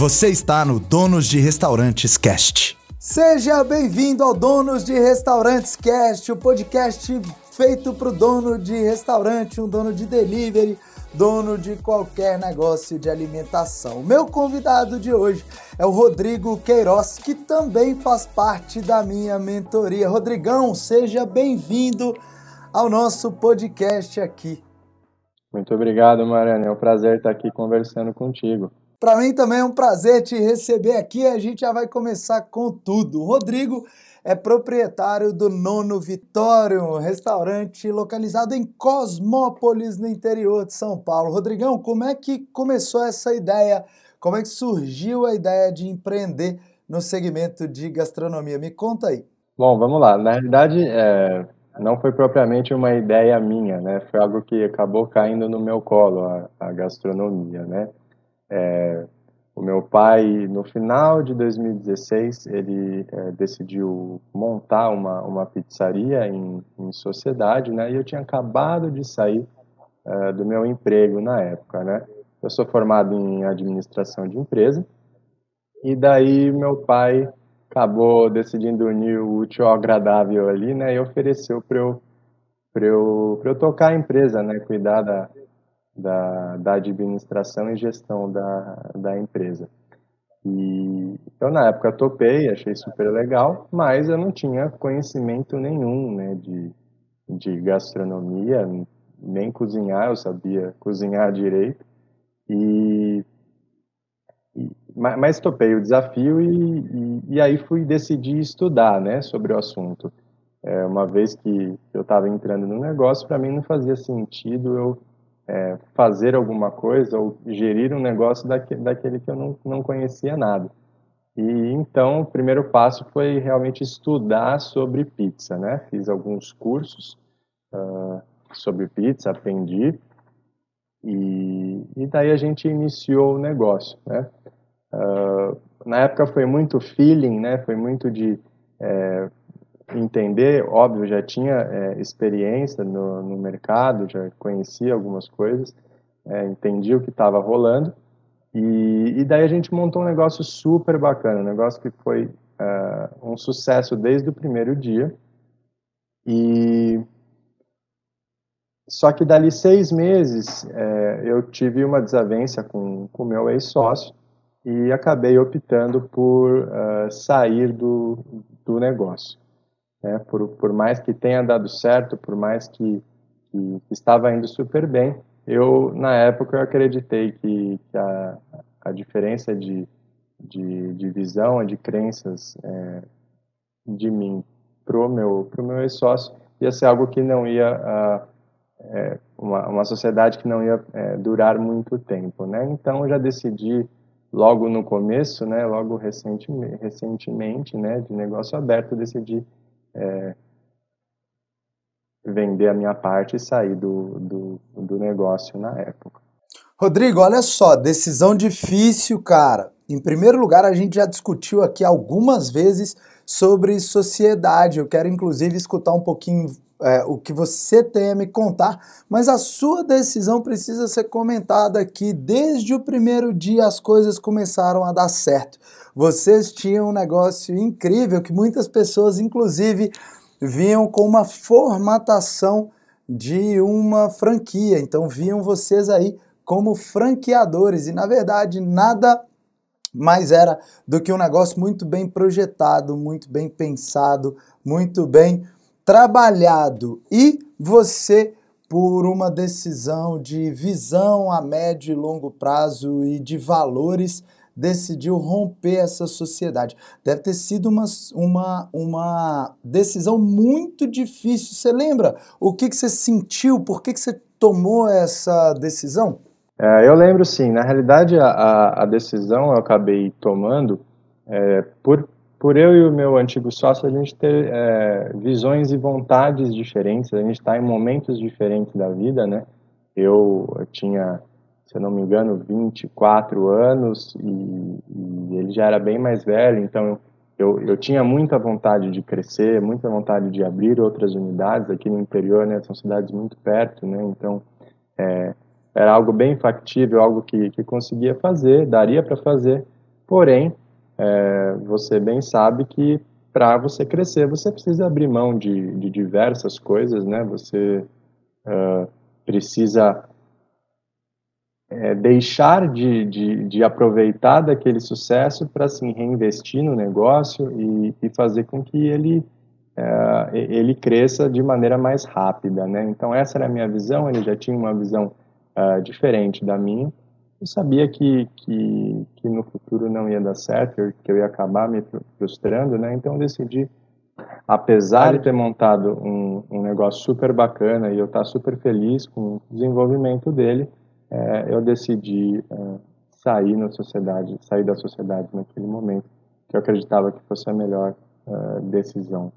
Você está no Donos de Restaurantes Cast. Seja bem-vindo ao Donos de Restaurantes Cast, o podcast feito para o dono de restaurante, um dono de delivery, dono de qualquer negócio de alimentação. O meu convidado de hoje é o Rodrigo Queiroz, que também faz parte da minha mentoria. Rodrigão, seja bem-vindo ao nosso podcast aqui. Muito obrigado, Mariana. É um prazer estar aqui conversando contigo. Para mim também é um prazer te receber aqui. A gente já vai começar com tudo. Rodrigo é proprietário do Nono Vitório, um restaurante localizado em Cosmópolis, no interior de São Paulo. Rodrigão, como é que começou essa ideia? Como é que surgiu a ideia de empreender no segmento de gastronomia? Me conta aí. Bom, vamos lá. Na realidade, é, não foi propriamente uma ideia minha, né? Foi algo que acabou caindo no meu colo, a, a gastronomia, né? É, o meu pai, no final de 2016, ele é, decidiu montar uma, uma pizzaria em, em, sociedade, né? E eu tinha acabado de sair é, do meu emprego na época, né? Eu sou formado em administração de empresa e daí meu pai acabou decidindo unir o útil ao agradável ali, né? E ofereceu para eu para eu, eu tocar a empresa, né? Cuidar da, da, da administração e gestão da, da empresa. E eu na época topei, achei super legal, mas eu não tinha conhecimento nenhum né, de, de gastronomia, nem cozinhar, eu sabia cozinhar direito. E, e mas topei o desafio e, e, e, aí fui decidir estudar né, sobre o assunto. É, uma vez que eu estava entrando no negócio, para mim não fazia sentido eu é, fazer alguma coisa ou gerir um negócio daquele, que eu não, não conhecia nada. E então o primeiro passo foi realmente estudar sobre pizza, né? Fiz alguns cursos uh, sobre pizza, aprendi e, e daí a gente iniciou o negócio, né? Uh, na época foi muito feeling, né? Foi muito de é, entender, óbvio, já tinha é, experiência no, no, mercado, já conhecia algumas coisas, é, entendi o que estava rolando, e, e, daí a gente montou um negócio super bacana, um negócio que foi uh, um sucesso desde o primeiro dia, e só que dali seis meses é, eu tive uma desavença com o meu ex-sócio e acabei optando por uh, sair do, do negócio. Né? Por, por mais que tenha dado certo, por mais que, que estava indo super bem, eu, na época, eu acreditei que, que a, a diferença de, de, de visão, de crenças é, de mim pro meu, pro meu ex-sócio ia ser algo que não ia... A, é, uma, uma sociedade que não ia é, durar muito tempo, né? Então, eu já decidi logo no começo, né? Logo recentemente, recentemente né? De negócio aberto, decidi é, vender a minha parte e sair do, do, do negócio na época. Rodrigo, olha só, decisão difícil, cara. Em primeiro lugar, a gente já discutiu aqui algumas vezes sobre sociedade. Eu quero, inclusive, escutar um pouquinho é, o que você tem a me contar, mas a sua decisão precisa ser comentada aqui. Desde o primeiro dia, as coisas começaram a dar certo. Vocês tinham um negócio incrível que muitas pessoas, inclusive, vinham com uma formatação de uma franquia. Então, viam vocês aí como franqueadores e, na verdade, nada mais era do que um negócio muito bem projetado, muito bem pensado, muito bem trabalhado. E você, por uma decisão de visão a médio e longo prazo e de valores, decidiu romper essa sociedade. Deve ter sido uma, uma, uma decisão muito difícil. Você lembra o que, que você sentiu? Por que, que você tomou essa decisão? É, eu lembro sim. Na realidade, a, a decisão eu acabei tomando é, por, por eu e o meu antigo sócio a gente ter é, visões e vontades diferentes. A gente está em momentos diferentes da vida, né? Eu, eu tinha se eu não me engano, 24 anos e, e ele já era bem mais velho, então eu, eu tinha muita vontade de crescer, muita vontade de abrir outras unidades aqui no interior, né, são cidades muito perto, né, então é, era algo bem factível, algo que, que conseguia fazer, daria para fazer, Porém, é, você bem sabe que para você crescer você precisa abrir mão de, de diversas coisas, né? Você uh, precisa é, deixar de, de, de, aproveitar daquele sucesso para assim, reinvestir no negócio e, e fazer com que ele, é, ele cresça de maneira mais rápida. Né? Então, essa era a minha visão. Ele já tinha uma visão uh, diferente da minha. Eu sabia que, que, que, no futuro não ia dar certo, que eu ia acabar me frustrando, né? então eu decidi apesar de ter montado um, um negócio super bacana e eu estar super feliz com o desenvolvimento dele, é, eu decidi é, sair na sociedade, sair da sociedade naquele momento, que eu acreditava que fosse a melhor é, decisão.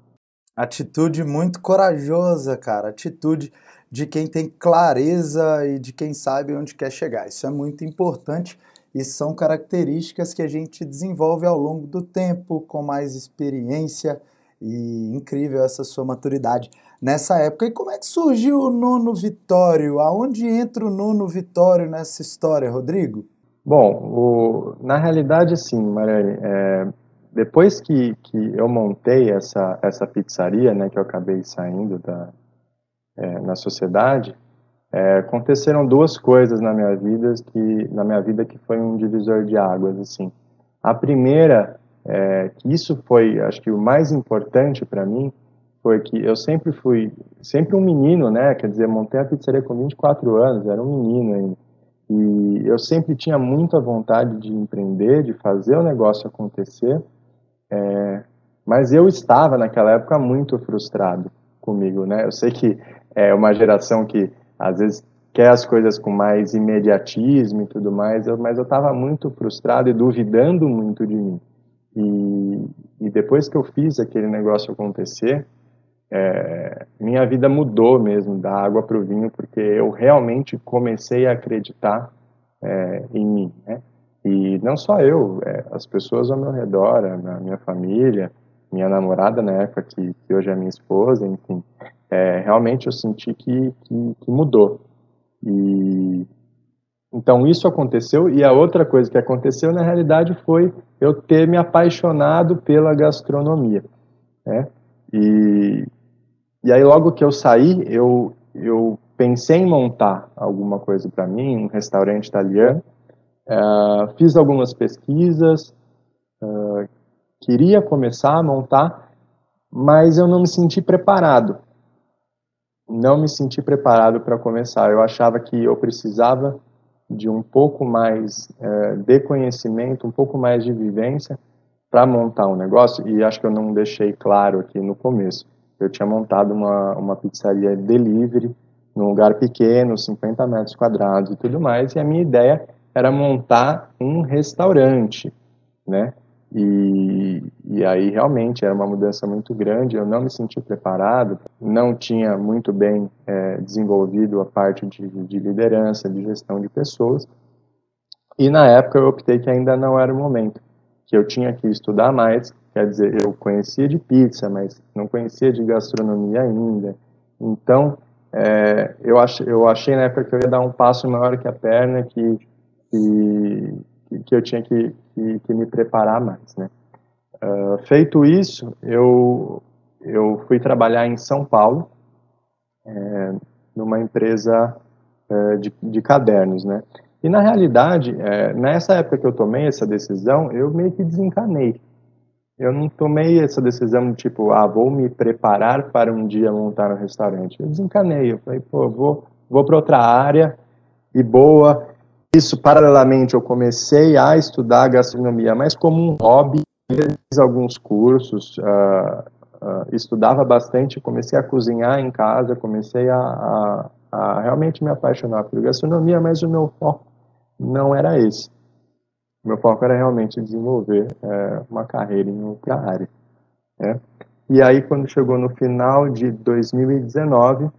Atitude muito corajosa, cara. Atitude de quem tem clareza e de quem sabe onde quer chegar. Isso é muito importante e são características que a gente desenvolve ao longo do tempo, com mais experiência e incrível essa sua maturidade nessa época. E como é que surgiu o Nono Vitório? Aonde entra o Nono Vitório nessa história, Rodrigo? Bom, o, na realidade, sim, Mariane. É, depois que, que eu montei essa, essa pizzaria, né, que eu acabei saindo da, é, na sociedade, é, aconteceram duas coisas na minha vida que na minha vida que foi um divisor de águas assim. A primeira, é, que isso foi, acho que o mais importante para mim, foi que eu sempre fui, sempre um menino, né? Quer dizer, montei a pizzaria com 24 anos, era um menino ainda. E eu sempre tinha muita vontade de empreender, de fazer o negócio acontecer, é, mas eu estava naquela época muito frustrado comigo, né? Eu sei que é uma geração que às vezes quer as coisas com mais imediatismo e tudo mais, eu, mas eu estava muito frustrado e duvidando muito de mim. E, e depois que eu fiz aquele negócio acontecer, é, minha vida mudou mesmo da água para o vinho, porque eu realmente comecei a acreditar é, em mim, né? E não só eu, é, as pessoas ao meu redor, a minha família, minha namorada na época, que, que hoje é minha esposa, enfim, é, realmente eu senti que, que, que, mudou. E então isso aconteceu e a outra coisa que aconteceu na realidade foi eu ter me apaixonado pela gastronomia, né? E e aí, logo que eu saí, eu, eu pensei em montar alguma coisa para mim, um restaurante italiano. Uh, fiz algumas pesquisas, uh, queria começar a montar, mas eu não me senti preparado. Não me senti preparado para começar. Eu achava que eu precisava de um pouco mais uh, de conhecimento, um pouco mais de vivência para montar um negócio, e acho que eu não deixei claro aqui no começo. Eu tinha montado uma, uma pizzaria delivery num lugar pequeno, 50 metros quadrados e tudo mais, e a minha ideia era montar um restaurante, né? E, e aí realmente era uma mudança muito grande, eu não me senti preparado, não tinha muito bem é, desenvolvido a parte de, de liderança, de gestão de pessoas, e na época eu optei que ainda não era o momento, que eu tinha que estudar mais, Quer dizer, eu conhecia de pizza, mas não conhecia de gastronomia ainda. Então, é, eu, ach, eu achei na época que eu ia dar um passo maior que a perna, que, que, que eu tinha que, que, que me preparar mais. Né? Uh, feito isso, eu, eu fui trabalhar em São Paulo, é, numa empresa é, de, de cadernos. Né? E, na realidade, é, nessa época que eu tomei essa decisão, eu meio que desencanei eu não tomei essa decisão de tipo, ah, vou me preparar para um dia montar um restaurante. Eu desencanei, eu falei, pô, vou, vou para outra área e boa. Isso, paralelamente, eu comecei a estudar gastronomia, mas como um hobby, fiz alguns cursos, uh, uh, estudava bastante, comecei a cozinhar em casa, comecei a, a, a realmente me apaixonar por gastronomia, mas o meu foco não era esse meu foco era realmente desenvolver é, uma carreira em outra área. Né? E aí, quando chegou no final de 2019,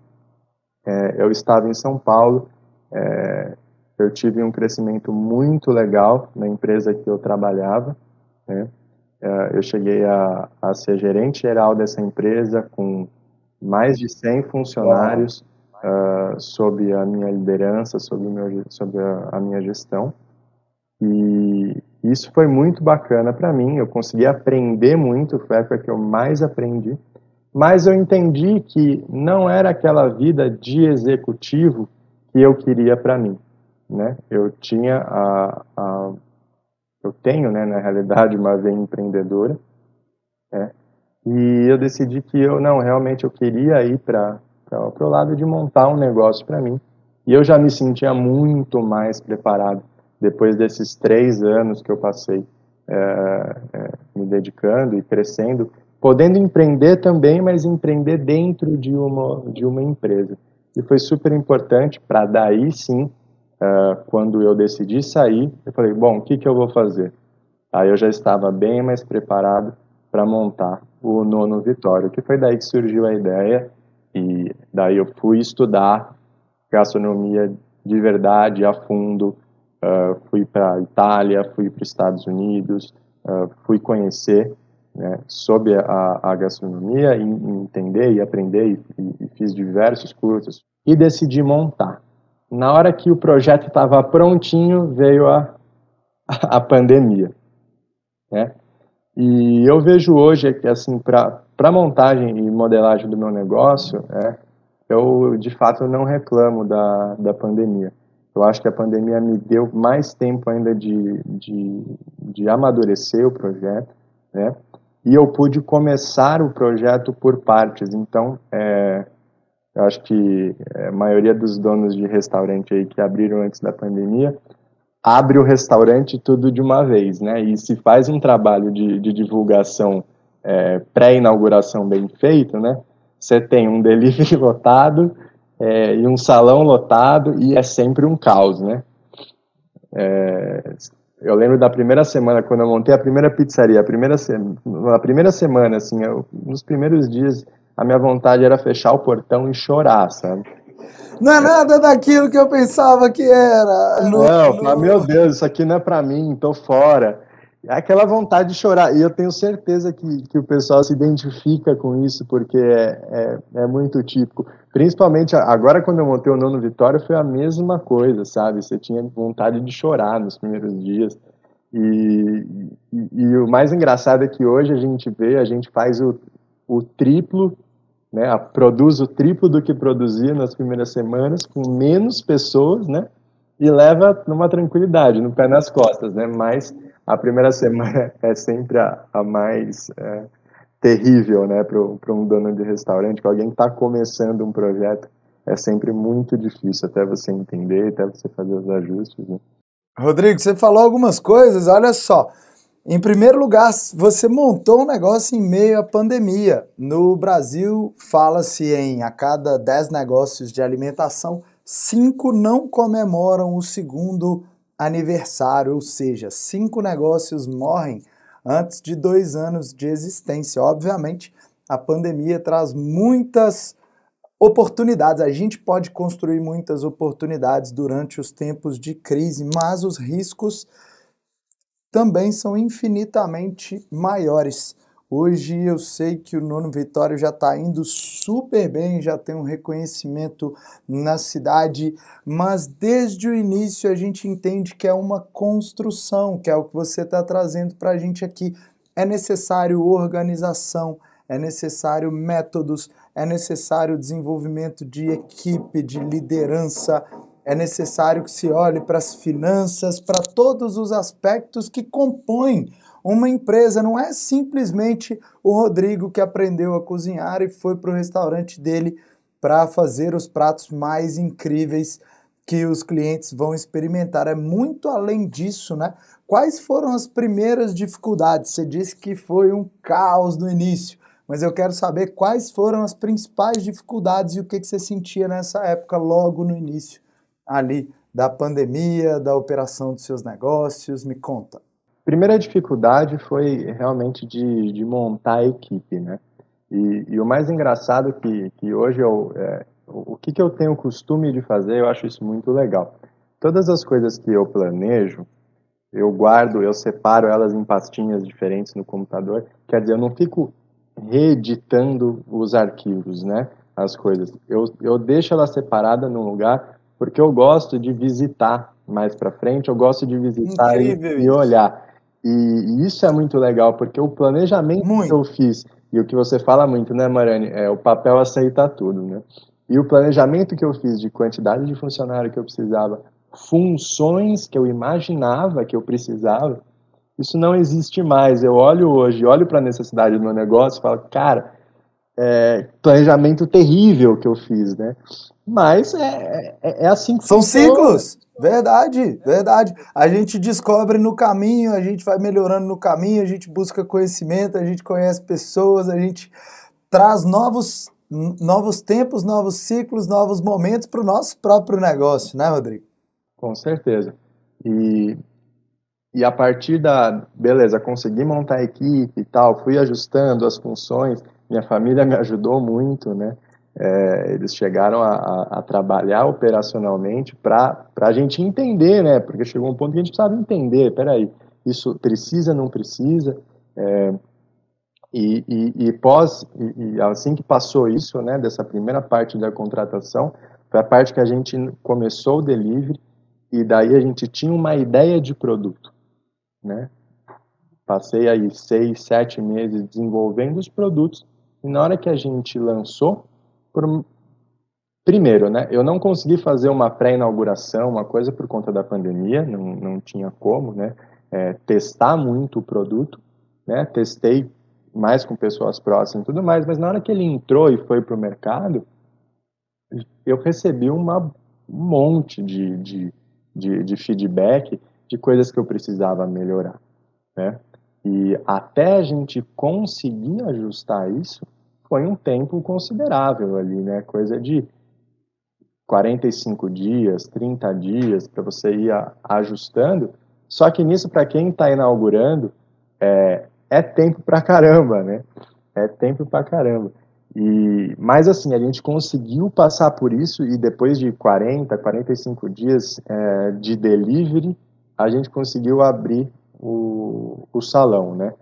é, eu estava em São Paulo, é, eu tive um crescimento muito legal na empresa que eu trabalhava. Né? Eu cheguei a, a, ser gerente geral dessa empresa com mais de 100 funcionários uh, sob a minha liderança, sob, meu, sob a, a minha gestão. E, Isso foi muito bacana para mim, eu consegui aprender muito, foi a época que eu mais aprendi, mas eu entendi que não era aquela vida de executivo que eu queria para mim, né? Eu tinha a, a, eu tenho, né, na realidade, uma veia empreendedora, né? E eu decidi que eu não, realmente eu queria ir para o lado de montar um negócio para mim. E eu já me sentia muito mais preparado depois desses três anos que eu passei é, é, me dedicando e crescendo, podendo empreender também, mas empreender dentro de uma, de uma empresa. E foi super importante para daí sim, uh, quando eu decidi sair, eu falei, bom, o que, que eu vou fazer? Aí eu já estava bem mais preparado para montar o nono Vitória, que foi daí que surgiu a ideia e daí eu fui estudar gastronomia de verdade, a fundo, uh, fui para Itália, fui para os Estados Unidos, uh, fui conhecer né, sobre a, a gastronomia, e, entender e aprender, e, e, fiz diversos cursos, e decidi montar. Na hora que o projeto estava prontinho, veio a, a pandemia. Né? E eu vejo hoje que, assim, para montagem e modelagem do meu negócio, é, eu, de fato, não reclamo da, da pandemia. Eu acho que a pandemia me deu mais tempo ainda de, de, de amadurecer o projeto, né? e eu pude começar o projeto por partes. Então, é, eu acho que é, a maioria dos donos de restaurante aí que abriram antes da pandemia abre o restaurante tudo de uma vez, né? E se faz um trabalho de, de divulgação é, pré-inauguração bem feito, né? Você tem um delivery lotado é, e um salão lotado e é sempre um caos, né? É, eu lembro da primeira semana, quando eu montei a primeira pizzaria, a primeira, na primeira semana, assim, eu, nos primeiros dias, a minha vontade era fechar o portão e chorar, sabe? Não é nada daquilo que eu pensava que era. No, não, no... meu Deus, isso aqui não é para mim, tô fora. É aquela vontade de chorar. E eu tenho certeza que, que o pessoal se identifica com isso, porque é, é, é, muito típico. Principalmente agora, quando eu montei o Nono Vitória, foi a mesma coisa, sabe? Você tinha vontade de chorar nos primeiros dias. E, e, e o mais engraçado é que hoje a gente vê, a gente faz o, o triplo, né? Produz o triplo do que produzia nas primeiras semanas, com menos pessoas, né? E leva numa tranquilidade, no pé nas costas, né? Mas a primeira semana é sempre a, a mais é, terrível, né, para um dono de restaurante, que alguém está começando um projeto, é sempre muito difícil até você entender, até você fazer os ajustes. Né? Rodrigo, você falou algumas coisas, olha só. Em primeiro lugar, você montou um negócio em meio à pandemia. No Brasil, fala-se em a cada 10 negócios de alimentação, cinco não comemoram o segundo aniversário, ou seja, cinco negócios morrem antes de dois anos de existência. Obviamente, a pandemia traz muitas oportunidades. A gente pode construir muitas oportunidades durante os tempos de crise, mas os riscos também são infinitamente maiores. Hoje eu sei que o Nono Vitória já está indo super bem, já tem um reconhecimento na cidade, mas desde o início a gente entende que é uma construção, que é o que você está trazendo para a gente aqui. É necessário organização, é necessário métodos, é necessário desenvolvimento de equipe, de liderança, é necessário que se olhe para as finanças, para todos os aspectos que compõem uma empresa não é simplesmente o Rodrigo que aprendeu a cozinhar e foi para o restaurante dele para fazer os pratos mais incríveis que os clientes vão experimentar. É muito além disso, né? Quais foram as primeiras dificuldades? Você disse que foi um caos no início, mas eu quero saber quais foram as principais dificuldades e o que, que você sentia nessa época, logo no início ali da pandemia, da operação dos seus negócios. Me conta primeira dificuldade foi realmente de, de montar a equipe, né? E, e, o mais engraçado que, que hoje eu, é, o que, que eu tenho costume de fazer, eu acho isso muito legal. Todas as coisas que eu planejo, eu guardo, eu separo elas em pastinhas diferentes no computador. Quer dizer, eu não fico reeditando os arquivos, né? As coisas. Eu, eu deixo ela separada num lugar porque eu gosto de visitar mais para frente, eu gosto de visitar e, e olhar. E, e isso é muito legal, porque o planejamento muito. que eu fiz, e o que você fala muito, né, Marani, é o papel aceitar tudo, né? E o planejamento que eu fiz de quantidade de funcionário que eu precisava, funções que eu imaginava que eu precisava, isso não existe mais. Eu olho hoje, olho para a necessidade do meu negócio e falo, cara, é, planejamento terrível que eu fiz, né? Mas é, é, é assim que São ciclos! Verdade, verdade. A gente descobre no caminho, a gente vai melhorando no caminho, a gente busca conhecimento, a gente conhece pessoas, a gente traz novos, novos tempos, novos ciclos, novos momentos para o nosso próprio negócio, né, Rodrigo? Com certeza. E e a partir da, beleza, consegui montar a equipe e tal, fui ajustando as funções, minha família me ajudou muito, né? É, eles chegaram a, a, a trabalhar operacionalmente para a gente entender, né? Porque chegou um ponto que a gente precisava entender, peraí, isso precisa, não precisa? É, e, e, e, pós, e, e, assim que passou isso, né, dessa primeira parte da contratação, foi a parte que a gente começou o delivery, e daí a gente tinha uma ideia de produto né? Passei aí seis, sete meses desenvolvendo os produtos e na hora que a gente lançou, por... primeiro, né? Eu não consegui fazer uma pré-inauguração, uma coisa por conta da pandemia, não, não tinha como, né? É, testar muito o produto, né? Testei mais com pessoas próximas e tudo mais, mas na hora que ele entrou e foi para o mercado, eu recebi uma, um monte de, de, de, de feedback de coisas que eu precisava melhorar, né? E até a gente conseguir ajustar isso, foi um tempo considerável ali, né? Coisa de 45 dias, 30 dias para você ir ajustando. Só que nisso, para quem está inaugurando, é, é tempo para caramba, né? É tempo para caramba. E, mas assim, a gente conseguiu passar por isso e depois de 40, 45 dias é, de delivery, a gente conseguiu abrir o, o salão, né?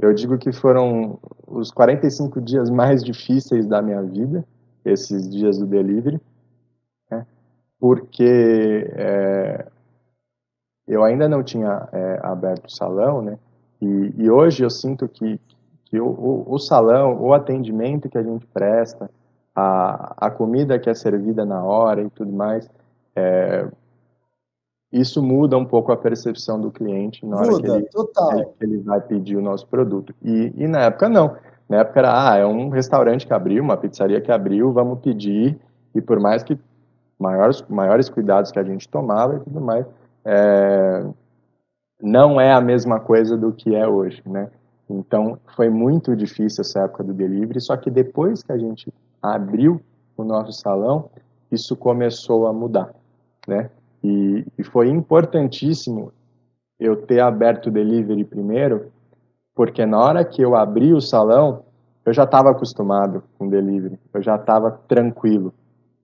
Eu digo que foram os 45 dias mais difíceis da minha vida, esses dias do delivery, né? porque é, eu ainda não tinha é, aberto o salão, né? E, e, hoje eu sinto que, que o, o, o, salão, o atendimento que a gente presta, a, a comida que é servida na hora e tudo mais, é, isso muda um pouco a percepção do cliente na hora muda, que, ele, ele, que, ele, vai pedir o nosso produto. E, e, na época não. Na época era, ah, é um restaurante que abriu, uma pizzaria que abriu, vamos pedir. E por mais que maiores, maiores cuidados que a gente tomava e tudo mais, é, não é a mesma coisa do que é hoje, né? Então foi muito difícil essa época do delivery, só que depois que a gente abriu o nosso salão, isso começou a mudar, né? E, e foi importantíssimo eu ter aberto o delivery primeiro, porque na hora que eu abri o salão, eu já estava acostumado com delivery, eu já estava tranquilo.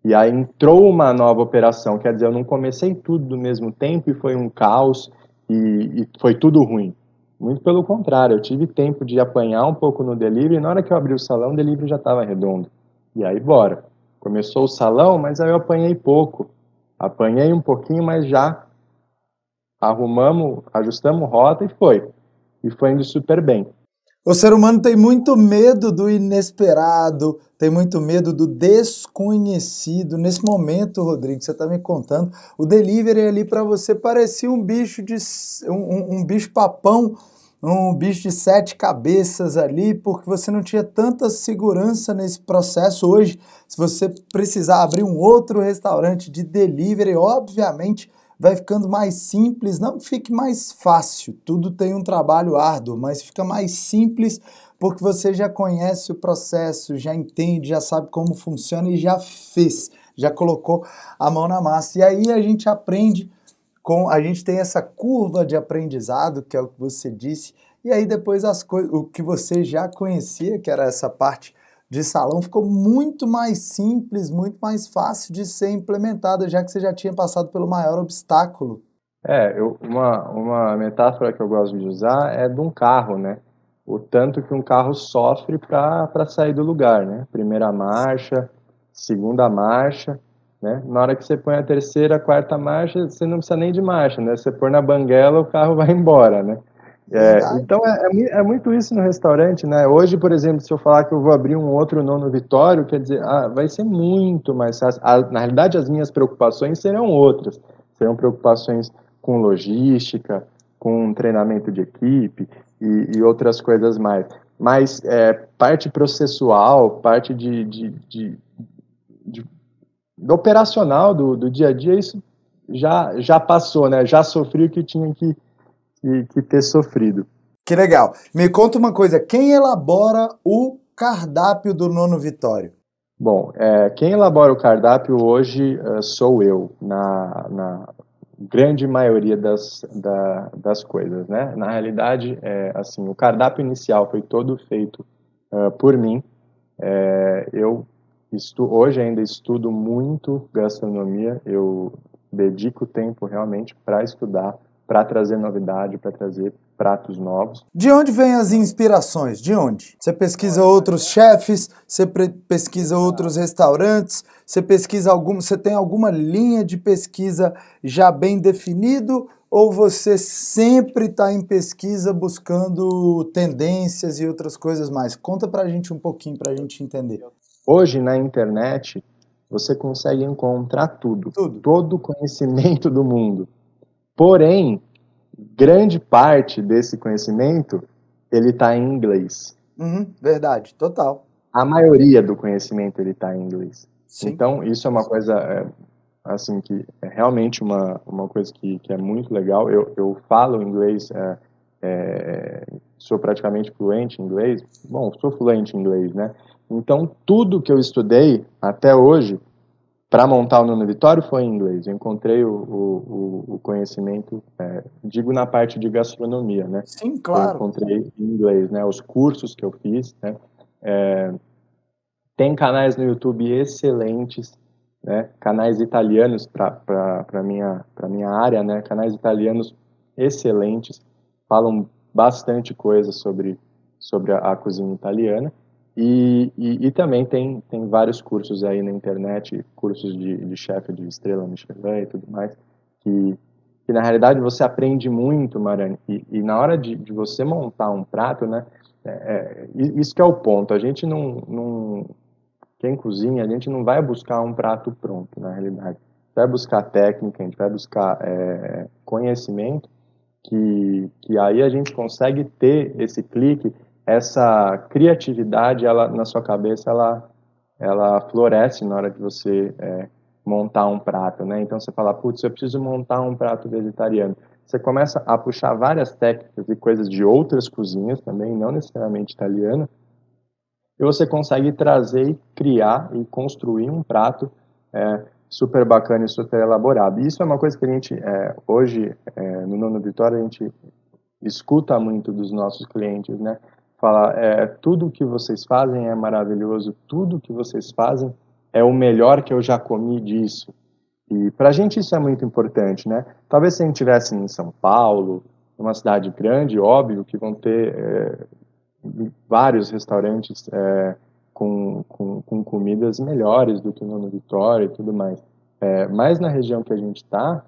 E aí entrou uma nova operação, quer dizer, eu não comecei tudo do mesmo tempo e foi um caos e, e foi tudo ruim. Muito pelo contrário, eu tive tempo de apanhar um pouco no delivery e na hora que eu abri o salão, o delivery já estava redondo. E aí, bora. Começou o salão, mas aí eu apanhei pouco. Apanhei um pouquinho, mas já arrumamos, ajustamos rota e foi. E foi indo super bem. O ser humano tem muito medo do inesperado, tem muito medo do desconhecido. Nesse momento, Rodrigo, você está me contando, o delivery ali para você parecia um bicho de um, um bicho papão um bicho de sete cabeças ali, porque você não tinha tanta segurança nesse processo. Hoje, se você precisar abrir um outro restaurante de delivery, obviamente vai ficando mais simples, não fique mais fácil, tudo tem um trabalho árduo, mas fica mais simples porque você já conhece o processo, já entende, já sabe como funciona e já fez, já colocou a mão na massa. E aí a gente aprende com a gente tem essa curva de aprendizado, que é o que você disse, e aí depois as coisas, o que você já conhecia, que era essa parte de salão, ficou muito mais simples, muito mais fácil de ser implementada, já que você já tinha passado pelo maior obstáculo. É, eu, uma, uma metáfora que eu gosto de usar é de um carro, né? O tanto que um carro sofre para sair do lugar, né? Primeira marcha, segunda marcha, né? Na hora que você põe a terceira, a quarta marcha, você não precisa nem de marcha, né? Você põe na banguela, o carro vai embora, né? É, então é, é, é, muito isso no restaurante, né? Hoje, por exemplo, se eu falar que eu vou abrir um outro nono Vitório, quer dizer, ah, vai ser muito mais fácil. Ah, na realidade, as minhas preocupações serão outras. Serão preocupações com logística, com treinamento de equipe e, e outras coisas mais. Mas é, parte processual, parte de, de, de operacional do, do dia a dia, isso já, já passou, né? Já sofri o que tinha que que, que ter sofrido. Que legal. Me conta uma coisa, quem elabora o cardápio do Nono Vitório? Bom, é, quem elabora o cardápio hoje uh, sou eu, na, na grande maioria das, da, das coisas, né? Na realidade, é, assim, o cardápio inicial foi todo feito uh, por mim. É, eu estu, hoje ainda estudo muito gastronomia, eu dedico tempo realmente para estudar para trazer novidade, para trazer pratos novos. De onde vêm as inspirações? De onde? Você pesquisa outros chefes, você pesquisa outros restaurantes, você pesquisa algum, você tem alguma linha de pesquisa já bem definido ou você sempre está em pesquisa buscando tendências e outras coisas mais? Conta para a gente um pouquinho para a gente entender. Hoje na internet você consegue encontrar tudo, tudo. todo o conhecimento do mundo. Porém, grande parte desse conhecimento ele está em inglês. Uhum, verdade, total. A maioria do conhecimento ele está em inglês. Sim. Então isso é uma coisa é, assim que é realmente uma, uma coisa que, que é muito legal. Eu, eu falo inglês, é, é, sou praticamente fluente em inglês. Bom, sou fluente em inglês, né? Então tudo que eu estudei até hoje para montar o Nuno Vitório foi em inglês. Eu encontrei o, o, o conhecimento, é, digo na parte de gastronomia, né? Sim, claro. Eu encontrei em inglês, né? Os cursos que eu fiz, né? É, tem canais no YouTube excelentes, né? Canais italianos para minha para minha área, né? Canais italianos excelentes, falam bastante coisa sobre sobre a, a cozinha italiana. E, e, e, também tem, tem vários cursos aí na internet, cursos de, de chefe de estrela Michelin e tudo mais, que, que na realidade você aprende muito, Marane, e, e na hora de, de, você montar um prato, né, é, é, isso que é o ponto, a gente não, não, quem cozinha, a gente não vai buscar um prato pronto, na realidade, vai buscar técnica, a gente vai buscar é, conhecimento, que, que aí a gente consegue ter esse clique essa criatividade ela na sua cabeça ela ela floresce na hora de você é, montar um prato, né? Então você fala, putz, eu preciso montar um prato vegetariano. Você começa a puxar várias técnicas e coisas de outras cozinhas também, não necessariamente italiana, e você consegue trazer criar e construir um prato é, super bacana e super elaborado. E isso é uma coisa que a gente, é, hoje, é, no Nono Vitória, a gente escuta muito dos nossos clientes, né? Fala, é, tudo que vocês fazem é maravilhoso, tudo que vocês fazem é o melhor que eu já comi disso. E para a gente isso é muito importante, né? Talvez se a gente estivesse em São Paulo, numa cidade grande, óbvio que vão ter é, vários restaurantes é, com, com, com, comidas melhores do que no Vitória e tudo mais. É, mas na região que a gente está...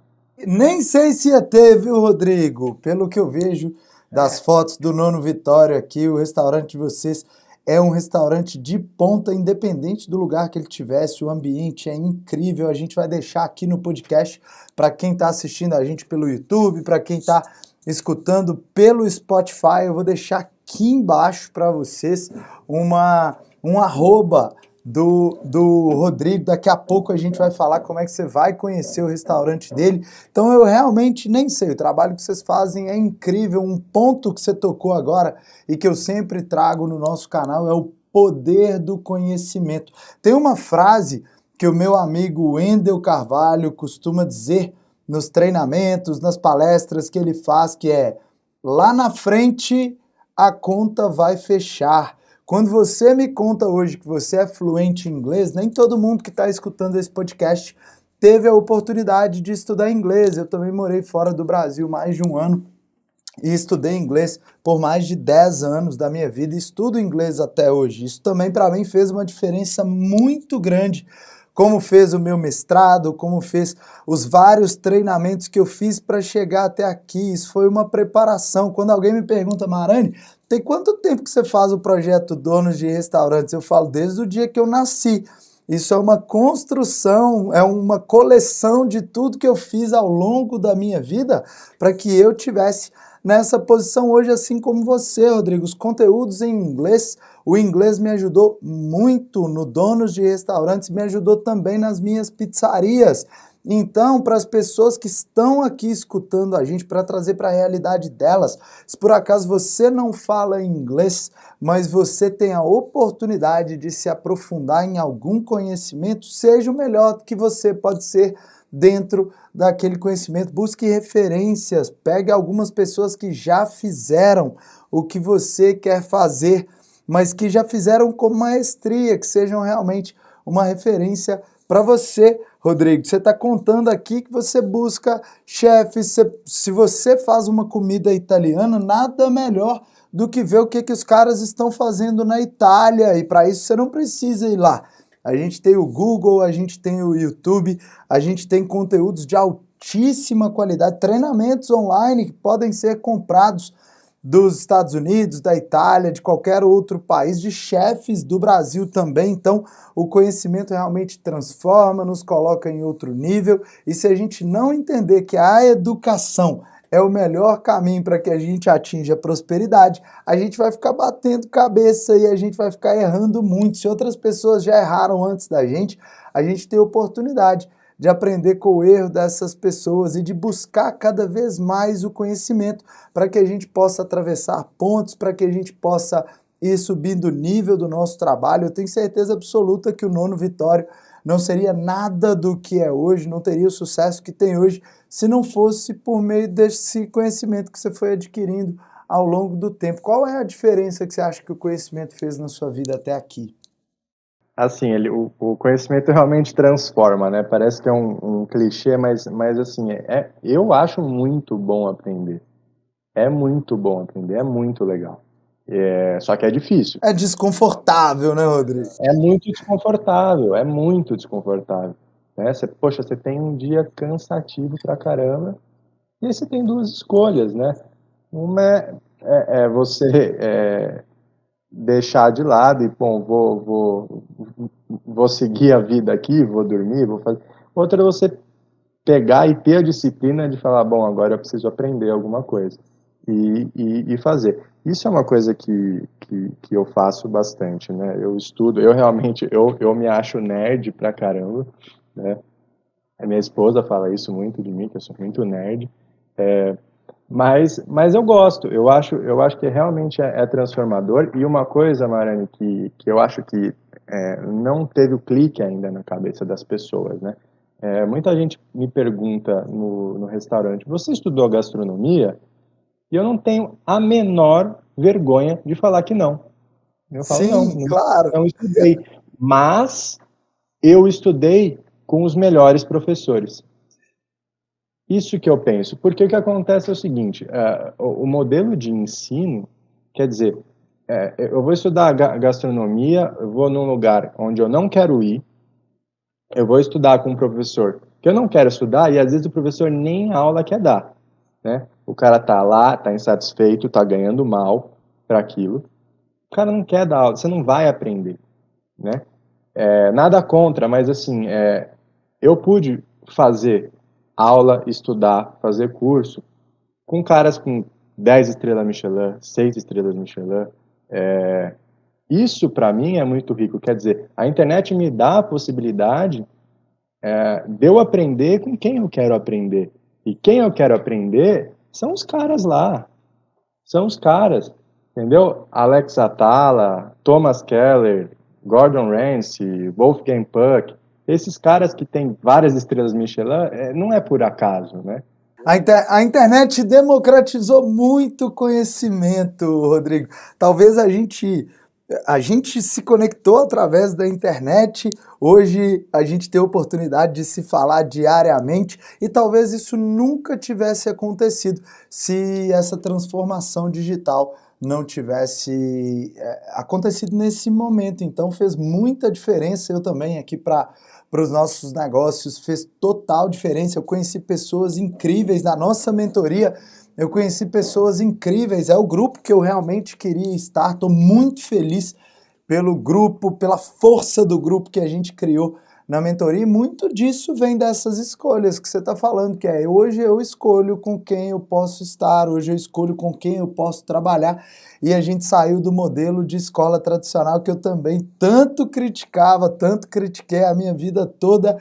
Nem sei se ia ter, viu, Rodrigo? Pelo que eu vejo, das fotos do Nono Vitória aqui, o restaurante de vocês é um restaurante de ponta, independente do lugar que ele tivesse, o ambiente é incrível. A gente vai deixar aqui no podcast para quem está assistindo a gente pelo YouTube, para quem está escutando pelo Spotify. Eu vou deixar aqui embaixo para vocês uma um arroba do, do Rodrigo. Daqui a pouco a gente vai falar como é que você vai conhecer o restaurante dele. Então eu realmente nem sei. O trabalho que vocês fazem é incrível. Um ponto que você tocou agora e que eu sempre trago no nosso canal é o poder do conhecimento. Tem uma frase que o meu amigo Wendel Carvalho costuma dizer nos treinamentos, nas palestras que ele faz, que é lá na frente a conta vai fechar. Quando você me conta hoje que você é fluente em inglês, nem todo mundo que está escutando esse podcast teve a oportunidade de estudar inglês. Eu também morei fora do Brasil mais de um ano e estudei inglês por mais de 10 anos da minha vida e estudo inglês até hoje. Isso também para mim fez uma diferença muito grande como fez o meu mestrado, como fez os vários treinamentos que eu fiz para chegar até aqui. Isso foi uma preparação. Quando alguém me pergunta, Marani, tem quanto tempo que você faz o projeto Donos de Restaurantes? Eu falo, desde o dia que eu nasci. Isso é uma construção, é uma coleção de tudo que eu fiz ao longo da minha vida para que eu tivesse nessa posição hoje, assim como você, Rodrigo. Os conteúdos em inglês, o inglês me ajudou muito no Donos de Restaurantes, me ajudou também nas minhas pizzarias. Então, para as pessoas que estão aqui escutando a gente, para trazer para a realidade delas, se por acaso você não fala inglês, mas você tem a oportunidade de se aprofundar em algum conhecimento, seja o melhor que você pode ser dentro daquele conhecimento. Busque referências, pegue algumas pessoas que já fizeram o que você quer fazer, mas que já fizeram com maestria, que sejam realmente uma referência para você, Rodrigo. Você está contando aqui que você busca chefes. Se você faz uma comida italiana, nada melhor do que ver o que, que os caras estão fazendo na Itália. E para isso você não precisa ir lá. A gente tem o Google, a gente tem o YouTube, a gente tem conteúdos de altíssima qualidade, treinamentos online que podem ser comprados dos Estados Unidos, da Itália, de qualquer outro país, de chefes do Brasil também. Então, o conhecimento realmente transforma, nos coloca em outro nível. E se a gente não entender que a educação é o melhor caminho para que a gente atinja a prosperidade, a gente vai ficar batendo cabeça e a gente vai ficar errando muito. Se outras pessoas já erraram antes da gente, a gente tem oportunidade de aprender com o erro dessas pessoas e de buscar cada vez mais o conhecimento para que a gente possa atravessar pontos, para que a gente possa ir subindo o nível do nosso trabalho. Eu tenho certeza absoluta que o nono Vitório não seria nada do que é hoje, não teria o sucesso que tem hoje se não fosse por meio desse conhecimento que você foi adquirindo ao longo do tempo. Qual é a diferença que você acha que o conhecimento fez na sua vida até aqui? Assim, ele, o, o conhecimento realmente transforma, né? Parece que é um, um clichê, mas, mas assim, é, eu acho muito bom aprender. É muito bom aprender, é muito legal. É, só que é difícil. É desconfortável, né, Rodrigo? É muito desconfortável, é muito desconfortável. Né? Você, poxa, você tem um dia cansativo pra caramba, e aí você tem duas escolhas, né? Uma é, é, é você é, deixar de lado e, bom, vou, vou, vou seguir a vida aqui, vou dormir, vou fazer. Outra é você pegar e ter a disciplina de falar, bom, agora eu preciso aprender alguma coisa e, e, e fazer. Isso é uma coisa que, que, que, eu faço bastante, né? Eu estudo, eu realmente, eu, eu me acho nerd pra caramba, né? A minha esposa fala isso muito de mim, que eu sou muito nerd, é, mas, mas eu gosto, eu acho, eu acho que realmente é, é transformador. E uma coisa, Marani, que, que eu acho que é, não teve o clique ainda na cabeça das pessoas, né? É, muita gente me pergunta no, no restaurante: você estudou gastronomia? E eu não tenho a menor vergonha de falar que não. Eu falo, Sim, não, claro. Não estudei. Mas eu estudei com os melhores professores. Isso que eu penso, porque o que acontece é o seguinte: uh, o, o, modelo de ensino, quer dizer, uh, eu vou estudar gastronomia, eu vou num lugar onde eu não quero ir, eu vou estudar com um professor que eu não quero estudar e às vezes o professor nem aula quer dar, né? O cara tá lá, tá insatisfeito, tá ganhando mal para aquilo, o cara não quer dar aula, você não vai aprender, né? É, nada contra, mas assim, é, eu pude fazer aula, estudar, fazer curso com caras com 10 estrelas Michelin, 6 estrelas Michelin. É, isso, para mim, é muito rico. Quer dizer, a internet me dá a possibilidade é, de eu aprender com quem eu quero aprender. E quem eu quero aprender são os caras lá. São os caras. Entendeu? Alex Atala, Thomas Keller, Gordon Ramsay, Wolfgang Puck esses caras que têm várias estrelas Michelin, é, não é por acaso, né? A, inter a, internet democratizou muito conhecimento, Rodrigo. Talvez a gente a gente se conectou através da internet. Hoje a gente tem a oportunidade de se falar diariamente e talvez isso nunca tivesse acontecido se essa transformação digital não tivesse é, acontecido nesse momento. Então fez muita diferença. Eu também aqui para para os nossos negócios, fez total diferença. Eu conheci pessoas incríveis na nossa mentoria. Eu conheci pessoas incríveis, é o grupo que eu realmente queria estar. Estou muito feliz pelo grupo, pela força do grupo que a gente criou na mentoria, e muito disso vem dessas escolhas que você está falando, que é hoje eu escolho com quem eu posso estar, hoje eu escolho com quem eu posso trabalhar, e a gente saiu do modelo de escola tradicional que eu também tanto criticava, tanto critiquei a minha vida toda.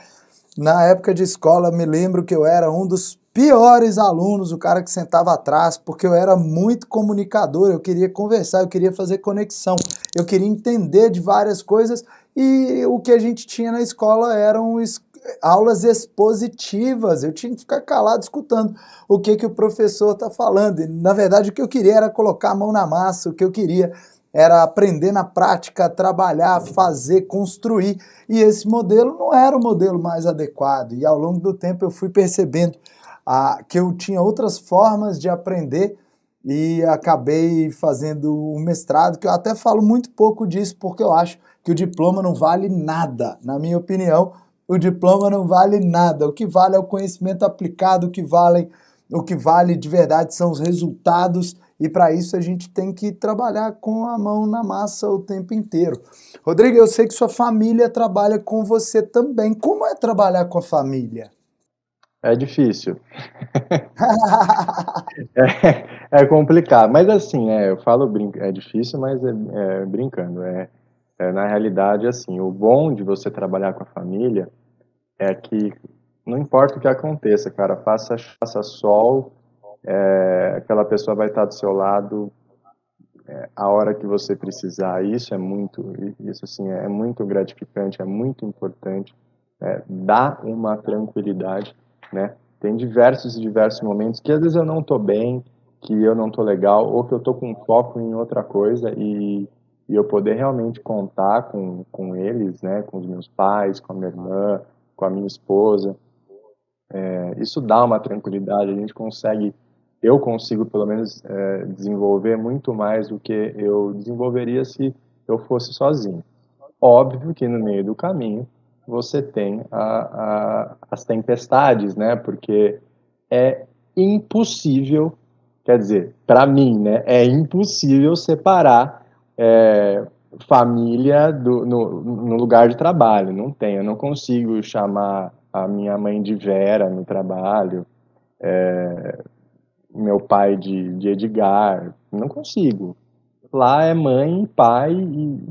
Na época de escola, me lembro que eu era um dos piores alunos, o cara que sentava atrás, porque eu era muito comunicador, eu queria conversar, eu queria fazer conexão, eu queria entender de várias coisas e o que a gente tinha na escola eram es aulas expositivas. Eu tinha que ficar calado escutando o que, que o professor está falando. E, na verdade, o que eu queria era colocar a mão na massa, o que eu queria era aprender na prática, trabalhar, fazer, construir. E esse modelo não era o modelo mais adequado. E ao longo do tempo eu fui percebendo ah, que eu tinha outras formas de aprender e acabei fazendo um mestrado, que eu até falo muito pouco disso, porque eu acho que o diploma não vale nada. Na minha opinião, o diploma não vale nada. O que vale é o conhecimento aplicado, o que vale, o que vale de verdade são os resultados, e para isso a gente tem que trabalhar com a mão na massa o tempo inteiro. Rodrigo, eu sei que sua família trabalha com você também. Como é trabalhar com a família? É difícil. é, é, complicado. Mas assim, é, eu falo brinca, é difícil, mas é, é brincando. É, é, na realidade, assim, o bom de você trabalhar com a família é que não importa o que aconteça, cara, faça, faça sol, é, aquela pessoa vai estar do seu lado é, a hora que você precisar. Isso é muito, isso assim, é muito gratificante, é muito importante, é, dá uma tranquilidade, né? Tem diversos e diversos momentos que às vezes eu não estou bem, que eu não estou legal, ou que eu estou com foco em outra coisa e e eu poder realmente contar com, com eles, né, com os meus pais, com a minha irmã, com a minha esposa, é, isso dá uma tranquilidade, a gente consegue, eu consigo pelo menos é, desenvolver muito mais do que eu desenvolveria se eu fosse sozinho. Óbvio que no meio do caminho você tem a, a, as tempestades, né, porque é impossível, quer dizer, para mim, né, é impossível separar é, família do, no, no, lugar de trabalho. Não tem. Eu não consigo chamar a minha mãe de Vera no trabalho, é, meu pai de, de Edgar. Não consigo. Lá é mãe e pai e,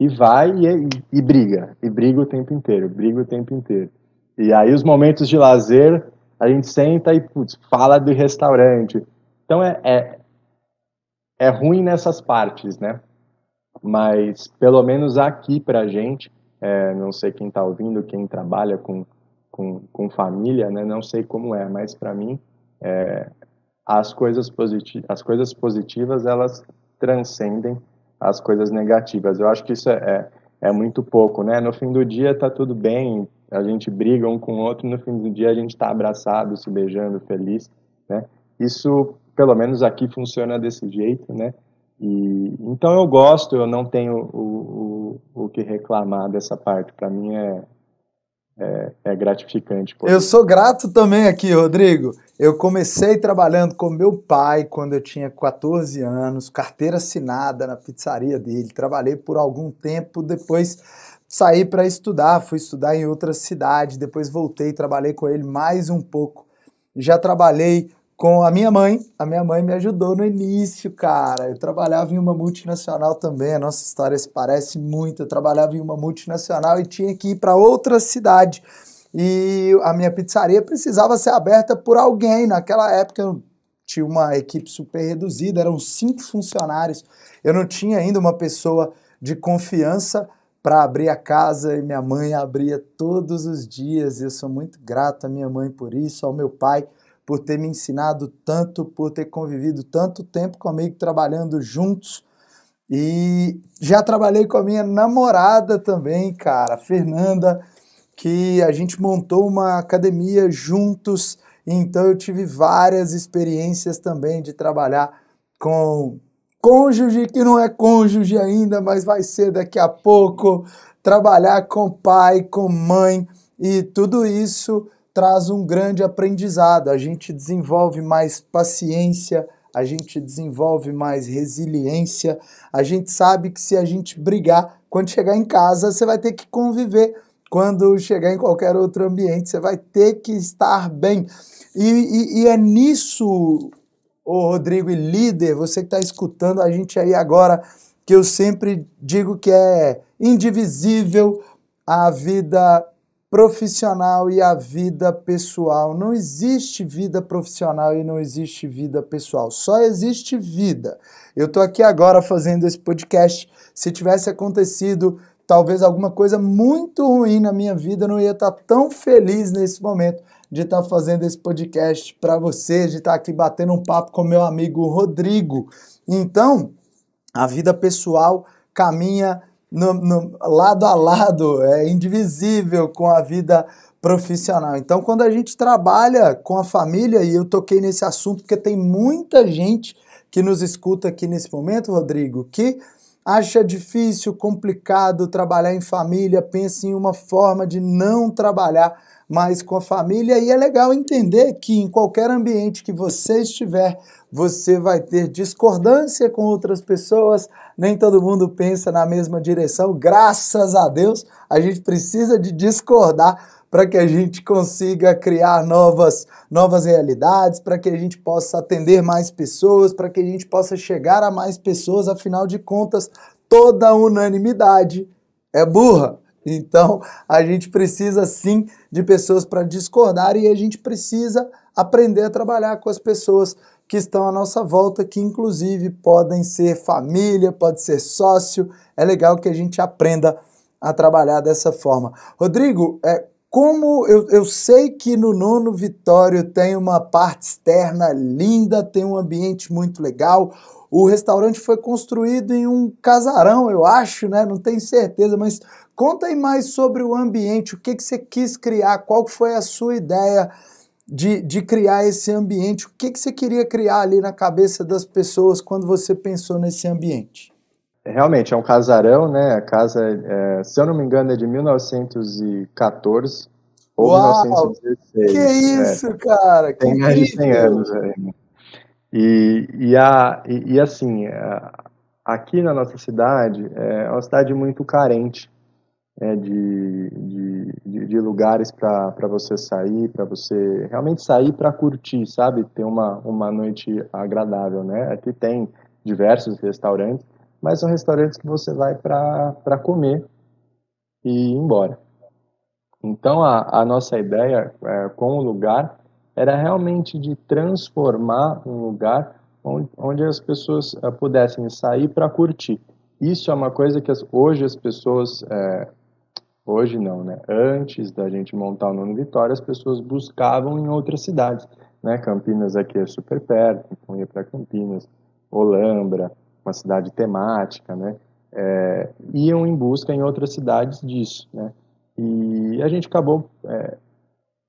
e vai e, e, briga. E briga o tempo inteiro. Briga o tempo inteiro. E aí os momentos de lazer, a gente senta e putz, fala do restaurante. Então é, é, é ruim nessas partes, né? Mas pelo menos aqui para a gente, é, não sei quem está ouvindo, quem trabalha com, com, com, família, né, não sei como é, mas para mim é, as, coisas as coisas positivas elas transcendem as coisas negativas. Eu acho que isso é, é, é muito pouco, né? No fim do dia está tudo bem, a gente briga um com o outro, no fim do dia a gente está abraçado, se beijando, feliz, né? Isso, pelo menos aqui, funciona desse jeito, né? E, então eu gosto, eu não tenho o, o, o que reclamar dessa parte. Para mim é, é, é gratificante. Eu sou grato também aqui, Rodrigo. Eu comecei trabalhando com meu pai quando eu tinha 14 anos, carteira assinada na pizzaria dele. Trabalhei por algum tempo, depois saí para estudar, fui estudar em outra cidade, depois voltei, trabalhei com ele mais um pouco. Já trabalhei com a minha mãe. A minha mãe me ajudou no início, cara. Eu trabalhava em uma multinacional também. A nossa história se parece muito. Eu trabalhava em uma multinacional e tinha que ir para outra cidade. E a minha pizzaria precisava ser aberta por alguém. Naquela época eu tinha uma equipe super reduzida, eram cinco funcionários. Eu não tinha ainda uma pessoa de confiança para abrir a casa e minha mãe abria todos os dias. Eu sou muito grato à minha mãe por isso, ao meu pai por ter me ensinado tanto, por ter convivido tanto tempo comigo, trabalhando juntos. E já trabalhei com a minha namorada também, cara, Fernanda, que a gente montou uma academia juntos. Então eu tive várias experiências também de trabalhar com cônjuge que não é cônjuge ainda, mas vai ser daqui a pouco, trabalhar com pai, com mãe e tudo isso traz um grande aprendizado. A gente desenvolve mais paciência, a gente desenvolve mais resiliência. A gente sabe que se a gente brigar, quando chegar em casa, você vai ter que conviver. Quando chegar em qualquer outro ambiente, você vai ter que estar bem. E, e, e é nisso, ô Rodrigo e líder, você que está escutando a gente aí agora, que eu sempre digo que é indivisível a vida profissional e a vida pessoal. Não existe vida profissional e não existe vida pessoal. Só existe vida. Eu estou aqui agora fazendo esse podcast. Se tivesse acontecido talvez alguma coisa muito ruim na minha vida, eu não ia estar tão feliz nesse momento de estar fazendo esse podcast para você, de estar aqui batendo um papo com meu amigo Rodrigo. Então, a vida pessoal caminha no, no, lado a lado, é indivisível com a vida profissional. Então, quando a gente trabalha com a família, e eu toquei nesse assunto porque tem muita gente que nos escuta aqui nesse momento, Rodrigo, que acha difícil, complicado trabalhar em família, pensa em uma forma de não trabalhar mais com a família, e é legal entender que em qualquer ambiente que você estiver, você vai ter discordância com outras pessoas, nem todo mundo pensa na mesma direção. Graças a Deus, a gente precisa de discordar para que a gente consiga criar novas, novas realidades, para que a gente possa atender mais pessoas, para que a gente possa chegar a mais pessoas. Afinal de contas, toda unanimidade é burra. Então, a gente precisa sim de pessoas para discordar e a gente precisa aprender a trabalhar com as pessoas que estão à nossa volta, que inclusive podem ser família, pode ser sócio. É legal que a gente aprenda a trabalhar dessa forma. Rodrigo, é, como eu, eu sei que no nono Vitório tem uma parte externa linda, tem um ambiente muito legal. O restaurante foi construído em um casarão, eu acho, né? Não tenho certeza, mas conta aí mais sobre o ambiente, o que, que você quis criar, qual foi a sua ideia de, de criar esse ambiente? O que, que você queria criar ali na cabeça das pessoas quando você pensou nesse ambiente? Realmente, é um casarão, né? A casa, é, se eu não me engano, é de 1914 ou Uau, 1916. Que isso, é. cara! Que Tem mais de 100 anos aí. Né? E, e, a, e, e assim, a, aqui na nossa cidade, é uma cidade muito carente é, de, de, de, de, lugares para você sair, para você realmente sair para curtir, sabe? Ter uma, uma noite agradável, né? Aqui tem diversos restaurantes, mas são restaurantes que você vai para comer e ir embora. Então, a, a nossa ideia é, com o lugar era realmente de transformar um lugar onde, onde as pessoas é, pudessem sair para curtir. Isso é uma coisa que as, hoje as pessoas é, Hoje não, né? Antes da gente montar o Nono Vitória, as pessoas buscavam em outras cidades, né? Campinas aqui é super perto, então ia para Campinas, Olambra, uma cidade temática, né? É, iam em busca em outras cidades disso, né? E a gente acabou, é,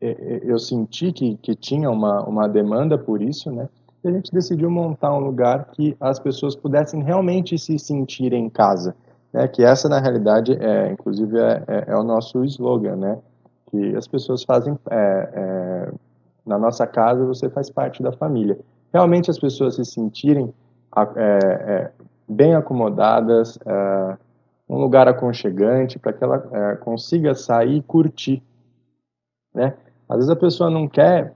é, é, eu senti que, que tinha uma, uma demanda por isso, né? E a gente decidiu montar um lugar que as pessoas pudessem realmente se sentir em casa, né, que essa na realidade é, inclusive é, é, é, o nosso slogan, né, que as pessoas fazem é, na nossa casa você faz parte da família. Realmente as pessoas se sentirem é, bem acomodadas, um lugar aconchegante para que ela consiga sair e curtir, né? Às vezes a pessoa não quer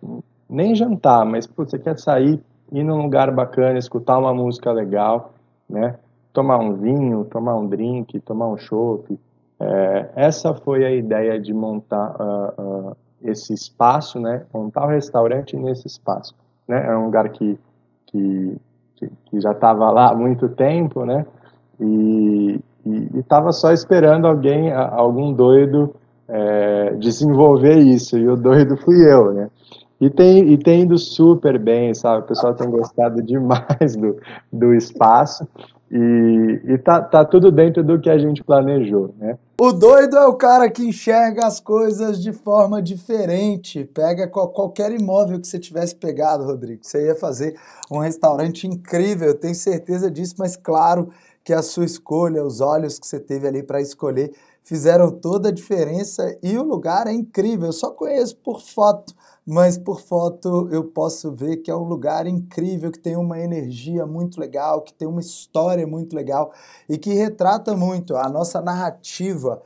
nem jantar, mas você quer sair, ir num lugar bacana, escutar uma música legal, né? tomar um vinho, tomar um drink, tomar um chopp. É, essa foi a ideia de montar uh, uh, esse espaço, né? Montar o restaurante nesse espaço, né? É um lugar que que, que, que já estava lá há muito tempo, né? E estava só esperando alguém, algum doido, é, desenvolver isso. E o doido fui eu, né? E tem, e tem ido super bem, sabe? O pessoal tem gostado demais do, do espaço. E, e tá, tá tudo dentro do que a gente planejou, né? O doido é o cara que enxerga as coisas de forma diferente. Pega qualquer imóvel que você tivesse pegado, Rodrigo. Você ia fazer um restaurante incrível, eu tenho certeza disso, mas claro que a sua escolha, os olhos que você teve ali para escolher, fizeram toda a diferença e o lugar é incrível. Eu só conheço por foto, mas por foto eu posso ver que é um lugar incrível, que tem uma energia muito legal, que tem uma história muito legal e que retrata muito a nossa narrativa.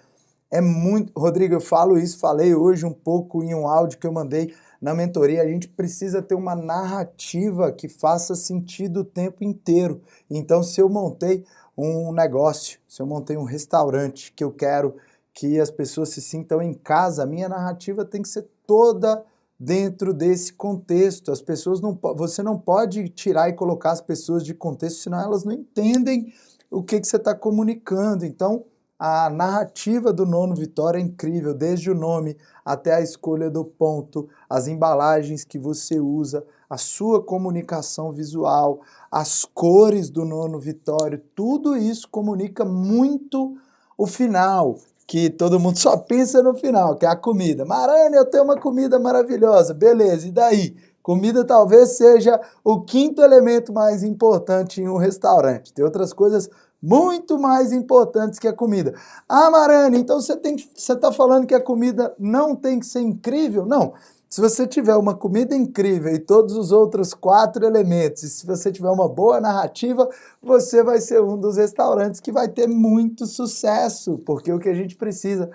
É muito. Rodrigo, eu falo isso, falei hoje um pouco em um áudio que eu mandei na mentoria. A gente precisa ter uma narrativa que faça sentido o tempo inteiro. Então, se eu montei um negócio, se eu montei um restaurante que eu quero que as pessoas se sintam em casa, a minha narrativa tem que ser toda dentro desse contexto. As pessoas não você não pode tirar e colocar as pessoas de contexto, senão elas não entendem o que, que você está comunicando. Então, a narrativa do nono Vitória é incrível, desde o nome até a escolha do ponto, as embalagens que você usa, a sua comunicação visual, as cores do nono Vitória, tudo isso comunica muito o final, que todo mundo só pensa no final, que é a comida. Marane, eu tenho uma comida maravilhosa, beleza, e daí? Comida talvez seja o quinto elemento mais importante em um restaurante. Tem outras coisas muito mais importantes que a comida. Ah, Marane, então você está falando que a comida não tem que ser incrível? Não. Se você tiver uma comida incrível e todos os outros quatro elementos, e se você tiver uma boa narrativa, você vai ser um dos restaurantes que vai ter muito sucesso, porque o que a gente precisa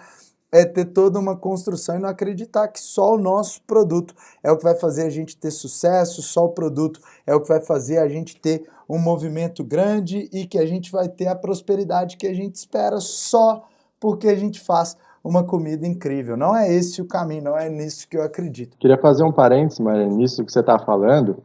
é ter toda uma construção e não acreditar que só o nosso produto é o que vai fazer a gente ter sucesso, só o produto é o que vai fazer a gente ter um movimento grande e que a gente vai ter a prosperidade que a gente espera só porque a gente faz uma comida incrível. Não é esse o caminho, não é nisso que eu acredito. Queria fazer um parênteses, mas nisso que você está falando,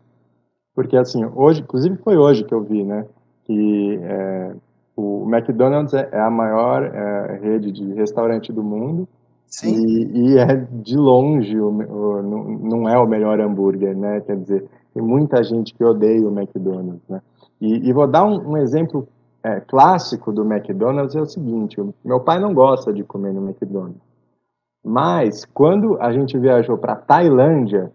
porque assim, hoje, inclusive foi hoje que eu vi, né, que é, o McDonald's é, é a maior é, rede de restaurante do mundo. Sim. E, e é de longe, o, o, não, não é o melhor hambúrguer, né? Quer dizer, tem muita gente que odeia o McDonald's, né? E, e vou dar um, um exemplo é, clássico do McDonald's é o seguinte: meu pai não gosta de comer no McDonald's, mas quando a gente viajou para Tailândia,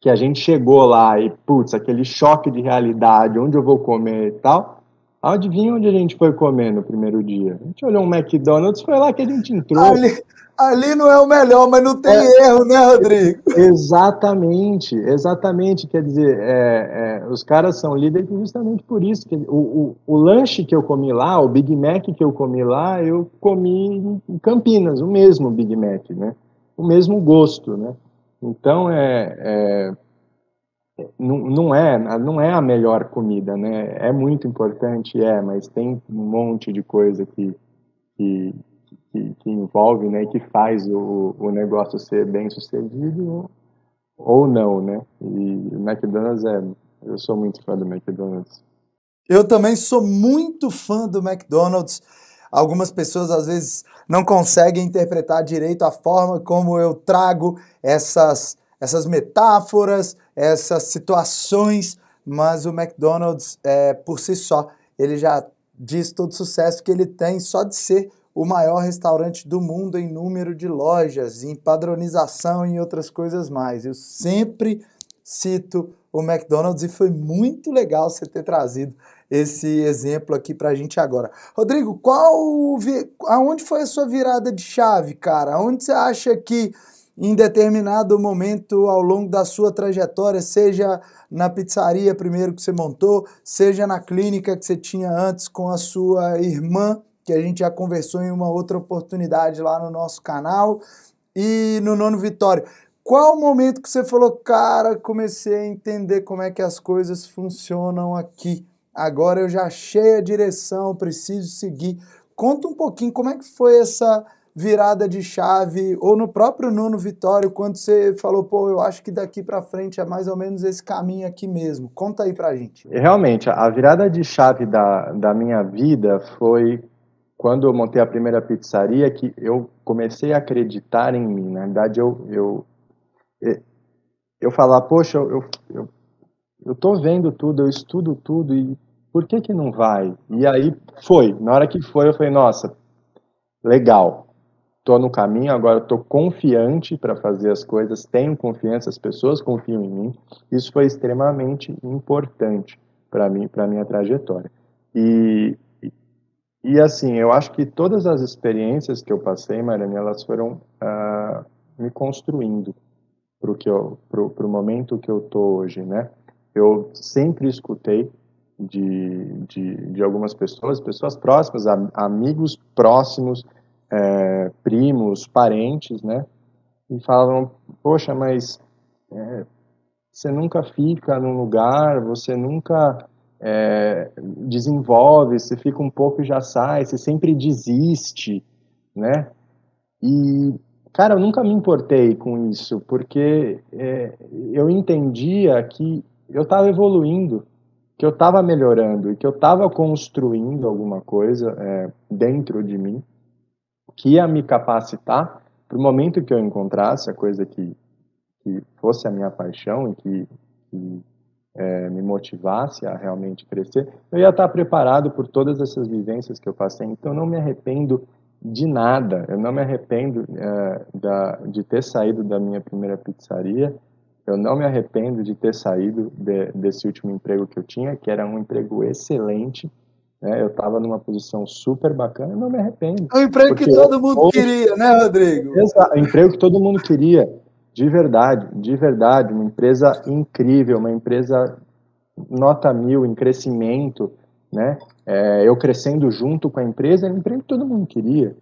que a gente chegou lá e putz, aquele choque de realidade, onde eu vou comer e tal, Adivinha onde a gente foi comer no primeiro dia? A gente olhou um McDonald's, foi lá que a gente entrou. Ali, ali não é o melhor, mas não tem é, erro, né, Rodrigo? Exatamente, exatamente. Quer dizer, é, é, os caras são líderes justamente por isso. Que o, o, o, lanche que eu comi lá, o Big Mac que eu comi lá, eu comi em Campinas, o mesmo Big Mac, né? O mesmo gosto, né? Então, é, é não, não, é, não é a melhor comida, né? É muito importante, é, mas tem um monte de coisa que, que, que, que envolve, né? Que faz o, o negócio ser bem sucedido ou não, né? E o McDonald's é, eu sou muito fã do McDonald's. Eu também sou muito fã do McDonald's. Algumas pessoas às vezes não conseguem interpretar direito a forma como eu trago essas essas metáforas, essas situações, mas o McDonald's, é, por si só, ele já diz todo o sucesso que ele tem só de ser o maior restaurante do mundo em número de lojas, em padronização e outras coisas mais. Eu sempre cito o McDonald's e foi muito legal você ter trazido esse exemplo aqui para a gente agora. Rodrigo, qual aonde foi a sua virada de chave, cara? Onde você acha que em determinado momento ao longo da sua trajetória, seja na pizzaria primeiro que você montou, seja na clínica que você tinha antes com a sua irmã, que a gente já conversou em uma outra oportunidade lá no nosso canal, e no Nono Vitório. Qual o momento que você falou, cara, comecei a entender como é que as coisas funcionam aqui? Agora eu já achei a direção, preciso seguir. Conta um pouquinho como é que foi essa virada de chave, ou no próprio Nuno Vitório, quando você falou, pô, eu acho que daqui para frente é mais ou menos esse caminho aqui mesmo. Conta aí pra gente. Realmente, a virada de chave da, da minha vida foi quando eu montei a primeira pizzaria que eu comecei a acreditar em mim. Na verdade, eu, eu, eu falar, poxa, eu, eu, eu tô vendo tudo, eu estudo tudo e por que que não vai? E aí foi. Na hora que foi, eu falei, nossa, legal, estou no caminho, agora estou confiante para fazer as coisas, tenho confiança, as pessoas confiam em mim. Isso foi extremamente importante para mim, para minha trajetória. E, e assim, eu acho que todas as experiências que eu passei, Mariana, elas foram uh, me construindo para o momento que eu tô hoje, né? Eu sempre escutei de, de, de algumas pessoas, pessoas próximas, amigos próximos, é, primos, parentes, né? E falavam, poxa, mas é, você nunca fica num lugar, você nunca é, desenvolve, você fica um pouco e já sai, você sempre desiste, né? E, cara, eu nunca me importei com isso, porque é, eu entendia que eu estava evoluindo, que eu estava melhorando e que eu estava construindo alguma coisa é, dentro de mim que ia me capacitar para o momento que eu encontrasse a coisa que, que fosse a minha paixão e que, que é, me motivasse a realmente crescer, eu ia estar preparado por todas essas vivências que eu passei. Então, não me arrependo de nada. Eu não me arrependo é, da, de ter saído da minha primeira pizzaria. Eu não me arrependo de ter saído de, desse último emprego que eu tinha, que era um emprego excelente. Né? Eu estava numa posição super bacana. Eu não me arrependo. É um emprego que todo mundo queria, né, Rodrigo? Exato, emprego que todo mundo queria. De verdade, de verdade, uma empresa incrível, uma empresa nota mil em crescimento, né? É, eu crescendo junto com a empresa, era um emprego que todo mundo queria.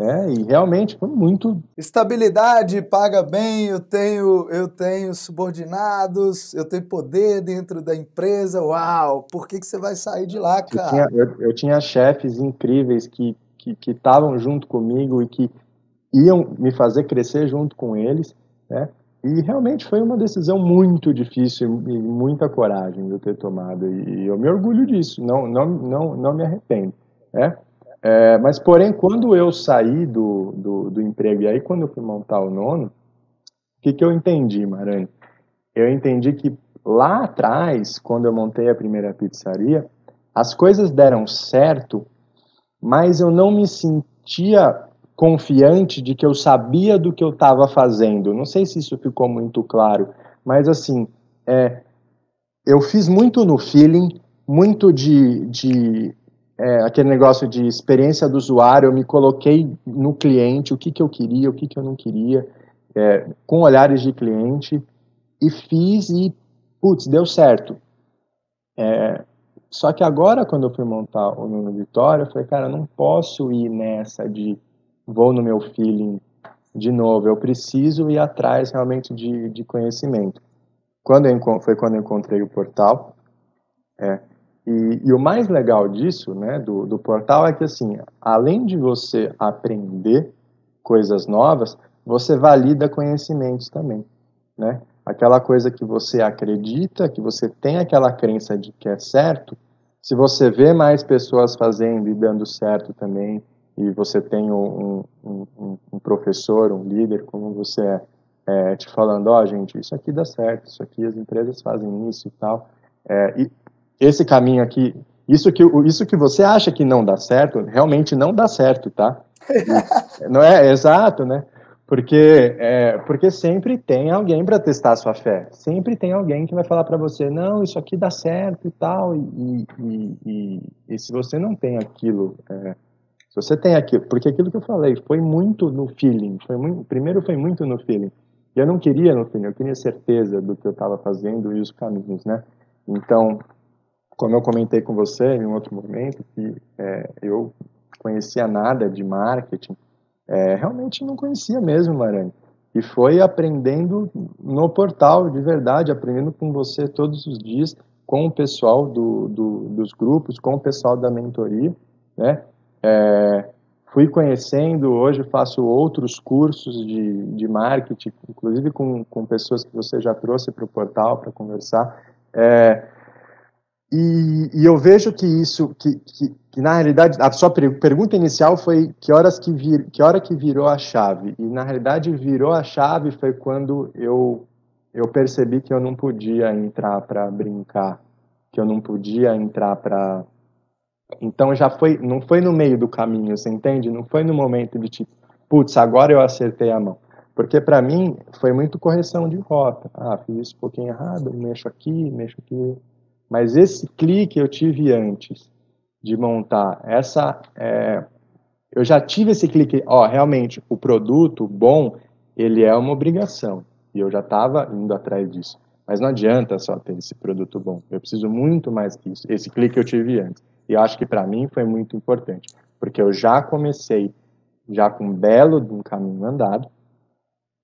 É, e realmente foi muito. Estabilidade, paga bem, eu tenho, eu tenho subordinados, eu tenho poder dentro da empresa. Uau! Por que, que você vai sair de lá, cara? Eu tinha, eu, eu tinha chefes incríveis que estavam que, que junto comigo e que iam me fazer crescer junto com eles. Né? E realmente foi uma decisão muito difícil e muita coragem eu ter tomado. E eu me orgulho disso, não, não, não, não me arrependo. Né? É, mas, porém, quando eu saí do, do, do, emprego, e aí quando eu fui montar o nono, o que, que eu entendi, Marani? Eu entendi que lá atrás, quando eu montei a primeira pizzaria, as coisas deram certo, mas eu não me sentia confiante de que eu sabia do que eu estava fazendo. Não sei se isso ficou muito claro, mas assim, é, eu fiz muito no feeling, muito de, de é, aquele negócio de experiência do usuário, eu me coloquei no cliente, o que, que eu queria, o que, que eu não queria, é, com olhares de cliente, e fiz e, putz, deu certo. É, só que agora, quando eu fui montar o Nuno Vitória, eu falei, cara, não posso ir nessa de vou no meu feeling de novo, eu preciso ir atrás realmente de, de conhecimento. Quando eu, foi quando eu encontrei o portal, é, e, e, o mais legal disso, né, do, do portal, é que assim, além de você aprender coisas novas, você valida conhecimentos também, né? Aquela coisa que você acredita, que você tem aquela crença de que é certo, se você vê mais pessoas fazendo e dando certo também, e você tem um, um, um professor, um líder, como você é, é te falando, ó, oh, gente, isso aqui dá certo, isso aqui as empresas fazem isso e tal. É, e esse caminho aqui, isso que, isso que você acha que não dá certo, realmente não dá certo, tá? não é exato, né? Porque, é, porque sempre tem alguém para testar a sua fé. Sempre tem alguém que vai falar para você, não, isso aqui dá certo e tal. E, e, e, e se você não tem aquilo é, se você tem aquilo, porque aquilo que eu falei foi muito no feeling, foi muito, primeiro foi muito no feeling. E eu não queria no feeling, eu queria certeza do que eu estava fazendo e os caminhos, né? Então, como eu comentei com você em um outro momento, que é, eu conhecia nada de marketing, é, realmente não conhecia mesmo, Maranhão. E foi aprendendo no portal, de verdade, aprendendo com você todos os dias, com o pessoal do, do, dos grupos, com o pessoal da mentoria, né? É, fui conhecendo, hoje faço outros cursos de, de marketing, inclusive com, com pessoas que você já trouxe para o portal para conversar. É, e, e, eu vejo que isso, que, que, que, na realidade, a sua pergunta inicial foi que horas que, vir, que hora que virou a chave. E na realidade virou a chave foi quando eu, eu percebi que eu não podia entrar para brincar, que eu não podia entrar para então já foi, não foi no meio do caminho, você entende? Não foi no momento de tipo, putz, agora eu acertei a mão. Porque para mim foi muito correção de rota. Ah, fiz isso um pouquinho errado, mexo aqui, mexo aqui. Mas esse clique eu tive antes de montar essa. É, eu já tive esse clique, ó, realmente, o produto bom, ele é uma obrigação. E eu já estava indo atrás disso. Mas não adianta só ter esse produto bom. Eu preciso muito mais que isso. Esse clique eu tive antes. E eu acho que para mim foi muito importante. Porque eu já comecei já com um belo um caminho andado,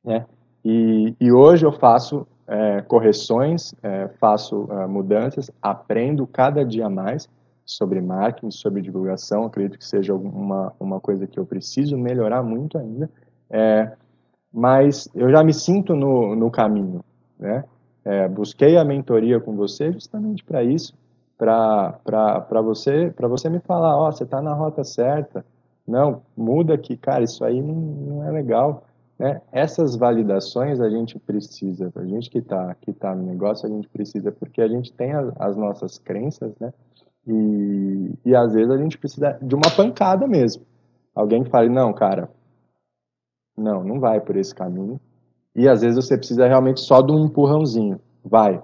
né? E, e hoje eu faço é, correções, é, faço é, mudanças, aprendo cada dia mais sobre marketing, sobre divulgação. Acredito que seja uma, uma coisa que eu preciso melhorar muito ainda. É, mas eu já me sinto no, no caminho, né? É, busquei a mentoria com você justamente para isso, para você, para você me falar, ó, oh, você está na rota certa, não, muda aqui, cara, isso aí não, não é legal. Né? Essas validações a gente precisa, a gente que está que tá no negócio, a gente precisa, porque a gente tem as, as nossas crenças, né? E, e às vezes a gente precisa de uma pancada mesmo. Alguém que fale, não, cara, não, não vai por esse caminho. E às vezes você precisa realmente só de um empurrãozinho. Vai,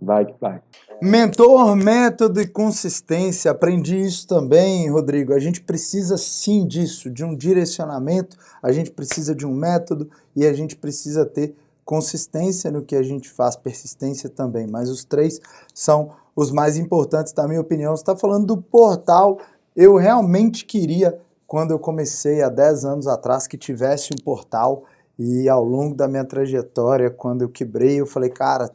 vai que vai. Mentor, método e consistência. Aprendi isso também, Rodrigo. A gente precisa sim disso, de um direcionamento, a gente precisa de um método e a gente precisa ter consistência no que a gente faz, persistência também. Mas os três são os mais importantes, na minha opinião. Você está falando do portal. Eu realmente queria, quando eu comecei há 10 anos atrás, que tivesse um portal. E ao longo da minha trajetória, quando eu quebrei, eu falei, cara,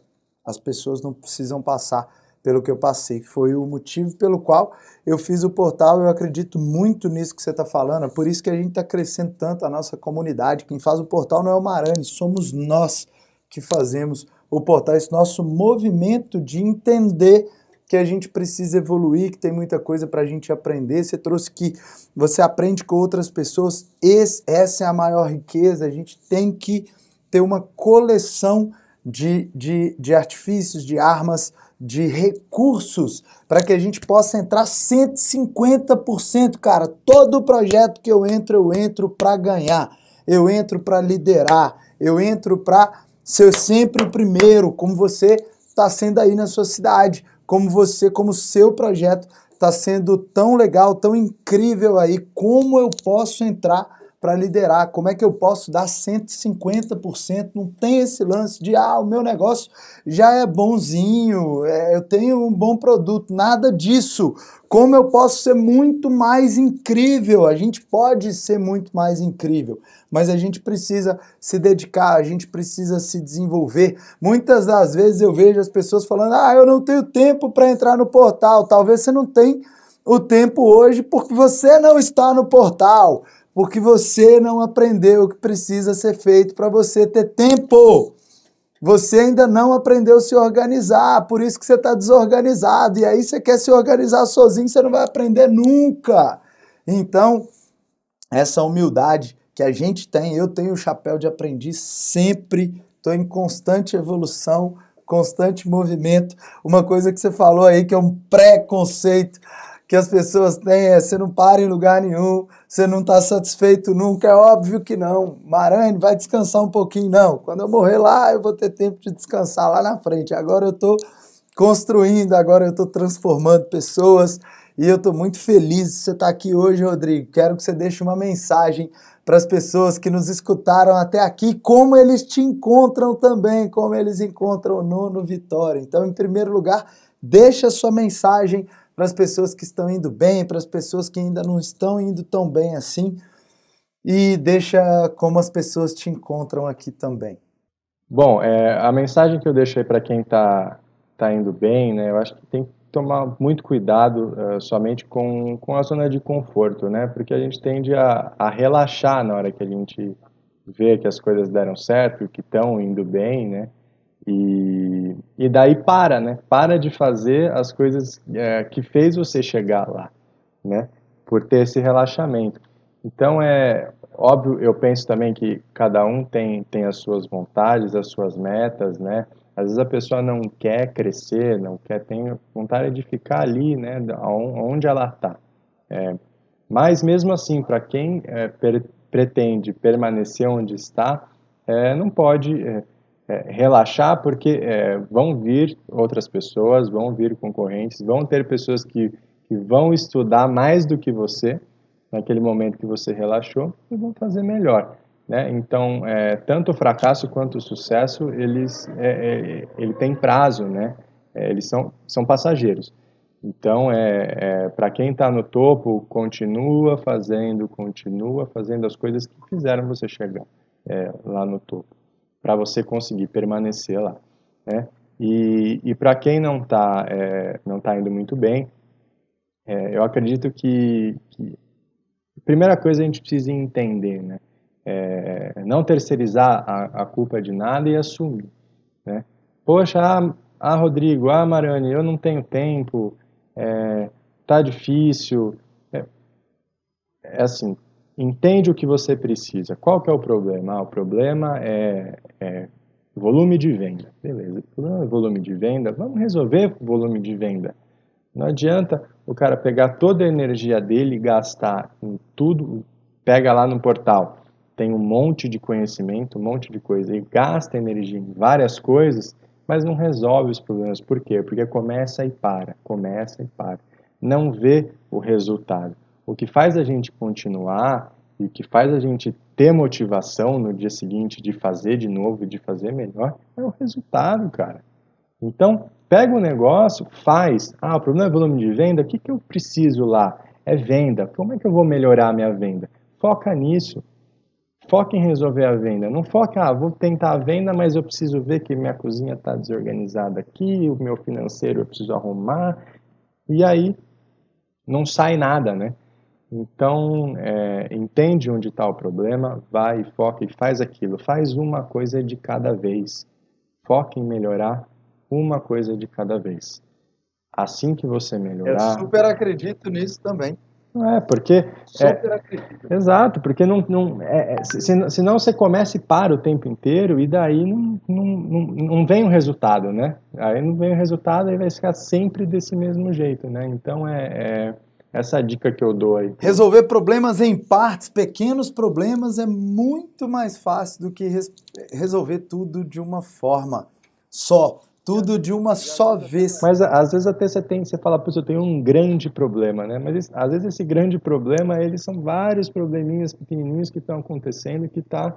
as pessoas não precisam passar pelo que eu passei. Foi o motivo pelo qual eu fiz o portal. Eu acredito muito nisso que você está falando. É por isso que a gente está crescendo tanto a nossa comunidade. Quem faz o portal não é o Marani, somos nós que fazemos o portal, esse nosso movimento de entender que a gente precisa evoluir, que tem muita coisa para a gente aprender. Você trouxe que você aprende com outras pessoas. Esse, essa é a maior riqueza. A gente tem que ter uma coleção de, de, de artifícios, de armas, de recursos para que a gente possa entrar 150%, cara. Todo projeto que eu entro, eu entro para ganhar. Eu entro para liderar. Eu entro para ser sempre o primeiro, como você está sendo aí na sua cidade como você, como seu projeto está sendo tão legal, tão incrível aí, como eu posso entrar para liderar, como é que eu posso dar 150%, não tem esse lance de, ah, o meu negócio já é bonzinho, é, eu tenho um bom produto, nada disso. Como eu posso ser muito mais incrível? A gente pode ser muito mais incrível, mas a gente precisa se dedicar, a gente precisa se desenvolver. Muitas das vezes eu vejo as pessoas falando: "Ah, eu não tenho tempo para entrar no portal". Talvez você não tenha o tempo hoje porque você não está no portal, porque você não aprendeu o que precisa ser feito para você ter tempo. Você ainda não aprendeu a se organizar, por isso que você está desorganizado. E aí você quer se organizar sozinho, você não vai aprender nunca. Então, essa humildade que a gente tem, eu tenho o chapéu de aprendiz sempre, estou em constante evolução, constante movimento. Uma coisa que você falou aí que é um preconceito que as pessoas têm é você não para em lugar nenhum, você não está satisfeito nunca, é óbvio que não. Marane, vai descansar um pouquinho, não. Quando eu morrer lá, eu vou ter tempo de descansar lá na frente. Agora eu estou construindo, agora eu estou transformando pessoas e eu estou muito feliz de você estar tá aqui hoje, Rodrigo. Quero que você deixe uma mensagem para as pessoas que nos escutaram até aqui, como eles te encontram também, como eles encontram o Nono Vitória. Então, em primeiro lugar, deixa a sua mensagem para as pessoas que estão indo bem, para as pessoas que ainda não estão indo tão bem assim. E deixa como as pessoas te encontram aqui também. Bom, é, a mensagem que eu deixei para quem está tá indo bem, né, eu acho que tem que tomar muito cuidado uh, somente com, com a zona de conforto, né, porque a gente tende a, a relaxar na hora que a gente vê que as coisas deram certo, que estão indo bem, né, e, e daí para, né? Para de fazer as coisas é, que fez você chegar lá, né? Por ter esse relaxamento. Então é óbvio, eu penso também que cada um tem, tem as suas vontades, as suas metas, né? Às vezes a pessoa não quer crescer, não quer, tem vontade de ficar ali, né? Onde ela está. É, mas mesmo assim, para quem é, per, pretende permanecer onde está, é, não pode é, relaxar, porque é, vão vir outras pessoas, vão vir concorrentes, vão ter pessoas que que vão estudar mais do que você, naquele momento que você relaxou, e vão fazer melhor. Né? Então, é, tanto o fracasso quanto o sucesso, eles, é, é, ele tem prazo, né? É, eles são, são passageiros. Então, é, é para quem está no topo, continua fazendo, continua fazendo as coisas que fizeram você chegar é, lá no topo, para você conseguir permanecer lá. Né? E, e para quem não está é, não tá indo muito bem, é, eu acredito que, que, a primeira coisa a gente precisa entender, né? É, não terceirizar a, a, culpa de nada e assumir. Né? Poxa, ah, ah, Rodrigo, ah, Marane, eu não tenho tempo, é, tá difícil. É, é, assim, entende o que você precisa. Qual que é o problema? Ah, o problema é, é volume de venda. Beleza, o problema é volume de venda. Vamos resolver o volume de venda. Não adianta o cara pegar toda a energia dele e gastar em tudo, pega lá no portal, tem um monte de conhecimento, um monte de coisa, e gasta energia em várias coisas, mas não resolve os problemas. Por quê? Porque começa e para, começa e para. Não vê o resultado. O que faz a gente continuar e o que faz a gente ter motivação no dia seguinte de fazer de novo e de fazer melhor é o resultado, cara. Então, pega o negócio, faz. Ah, o problema é volume de venda, o que, que eu preciso lá? É venda. Como é que eu vou melhorar a minha venda? Foca nisso. Foca em resolver a venda. Não foca, ah, vou tentar a venda, mas eu preciso ver que minha cozinha está desorganizada aqui, o meu financeiro eu preciso arrumar. E aí não sai nada, né? Então, é, entende onde está o problema, vai, foca e faz aquilo. Faz uma coisa de cada vez. Foca em melhorar uma coisa de cada vez. Assim que você melhorar. Eu super acredito nisso também. É, porque. É, exato, porque não, não, é, é se, senão você começa e para o tempo inteiro e daí não, não, não, não vem o resultado, né? Aí não vem o resultado e vai ficar sempre desse mesmo jeito, né? Então é, é essa dica que eu dou aí. Resolver problemas em partes, pequenos problemas, é muito mais fácil do que res resolver tudo de uma forma só tudo de uma só vez. Mas às vezes até você tem, você fala, pô, eu tenho um grande problema, né? Mas às vezes esse grande problema, eles são vários probleminhas pequenininhos que estão acontecendo que tá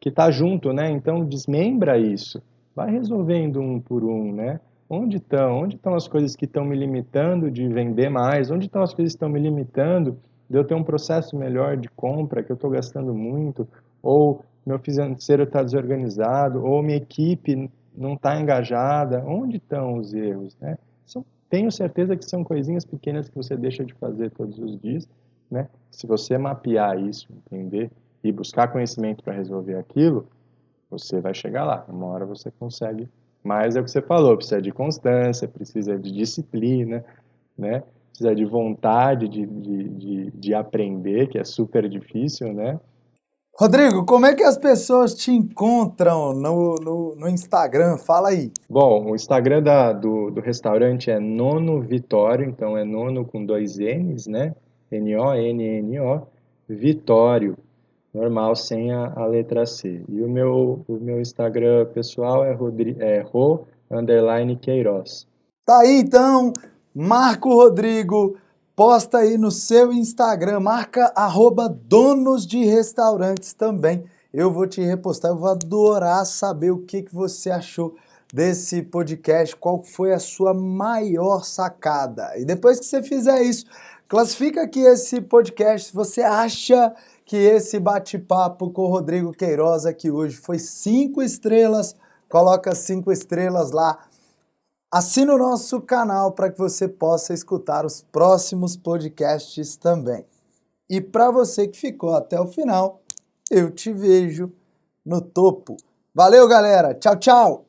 que tá junto, né? Então desmembra isso. Vai resolvendo um por um, né? Onde estão? Onde estão as coisas que estão me limitando de vender mais? Onde estão as coisas que estão me limitando de eu ter um processo melhor de compra que eu estou gastando muito? Ou meu financeiro está desorganizado? Ou minha equipe não está engajada, onde estão os erros? Né? São, tenho certeza que são coisinhas pequenas que você deixa de fazer todos os dias. Né? Se você mapear isso, entender e buscar conhecimento para resolver aquilo, você vai chegar lá. Uma hora você consegue. Mas é o que você falou, precisa de constância, precisa de disciplina, né? precisa de vontade de, de, de, de aprender, que é super difícil, né? Rodrigo, como é que as pessoas te encontram no, no, no Instagram? Fala aí. Bom, o Instagram da, do, do restaurante é Nono Vitório, então é Nono com dois N's, né? N-O-N-N-O, Vitório, normal, sem a, a, letra C. E o meu, o meu Instagram pessoal é, Rodri, é Ro, underline Queiroz. Tá aí então, Marco Rodrigo, posta aí no seu Instagram, marca arroba donos de restaurantes também. Eu vou te repostar, eu vou adorar saber o que, que você achou desse podcast, qual foi a sua maior sacada. E depois que você fizer isso, classifica aqui esse podcast se você acha que esse bate-papo com o Rodrigo Queiroz aqui hoje foi cinco estrelas, coloca cinco estrelas lá Assine o nosso canal para que você possa escutar os próximos podcasts também. E para você que ficou até o final, eu te vejo no topo. Valeu, galera. Tchau, tchau.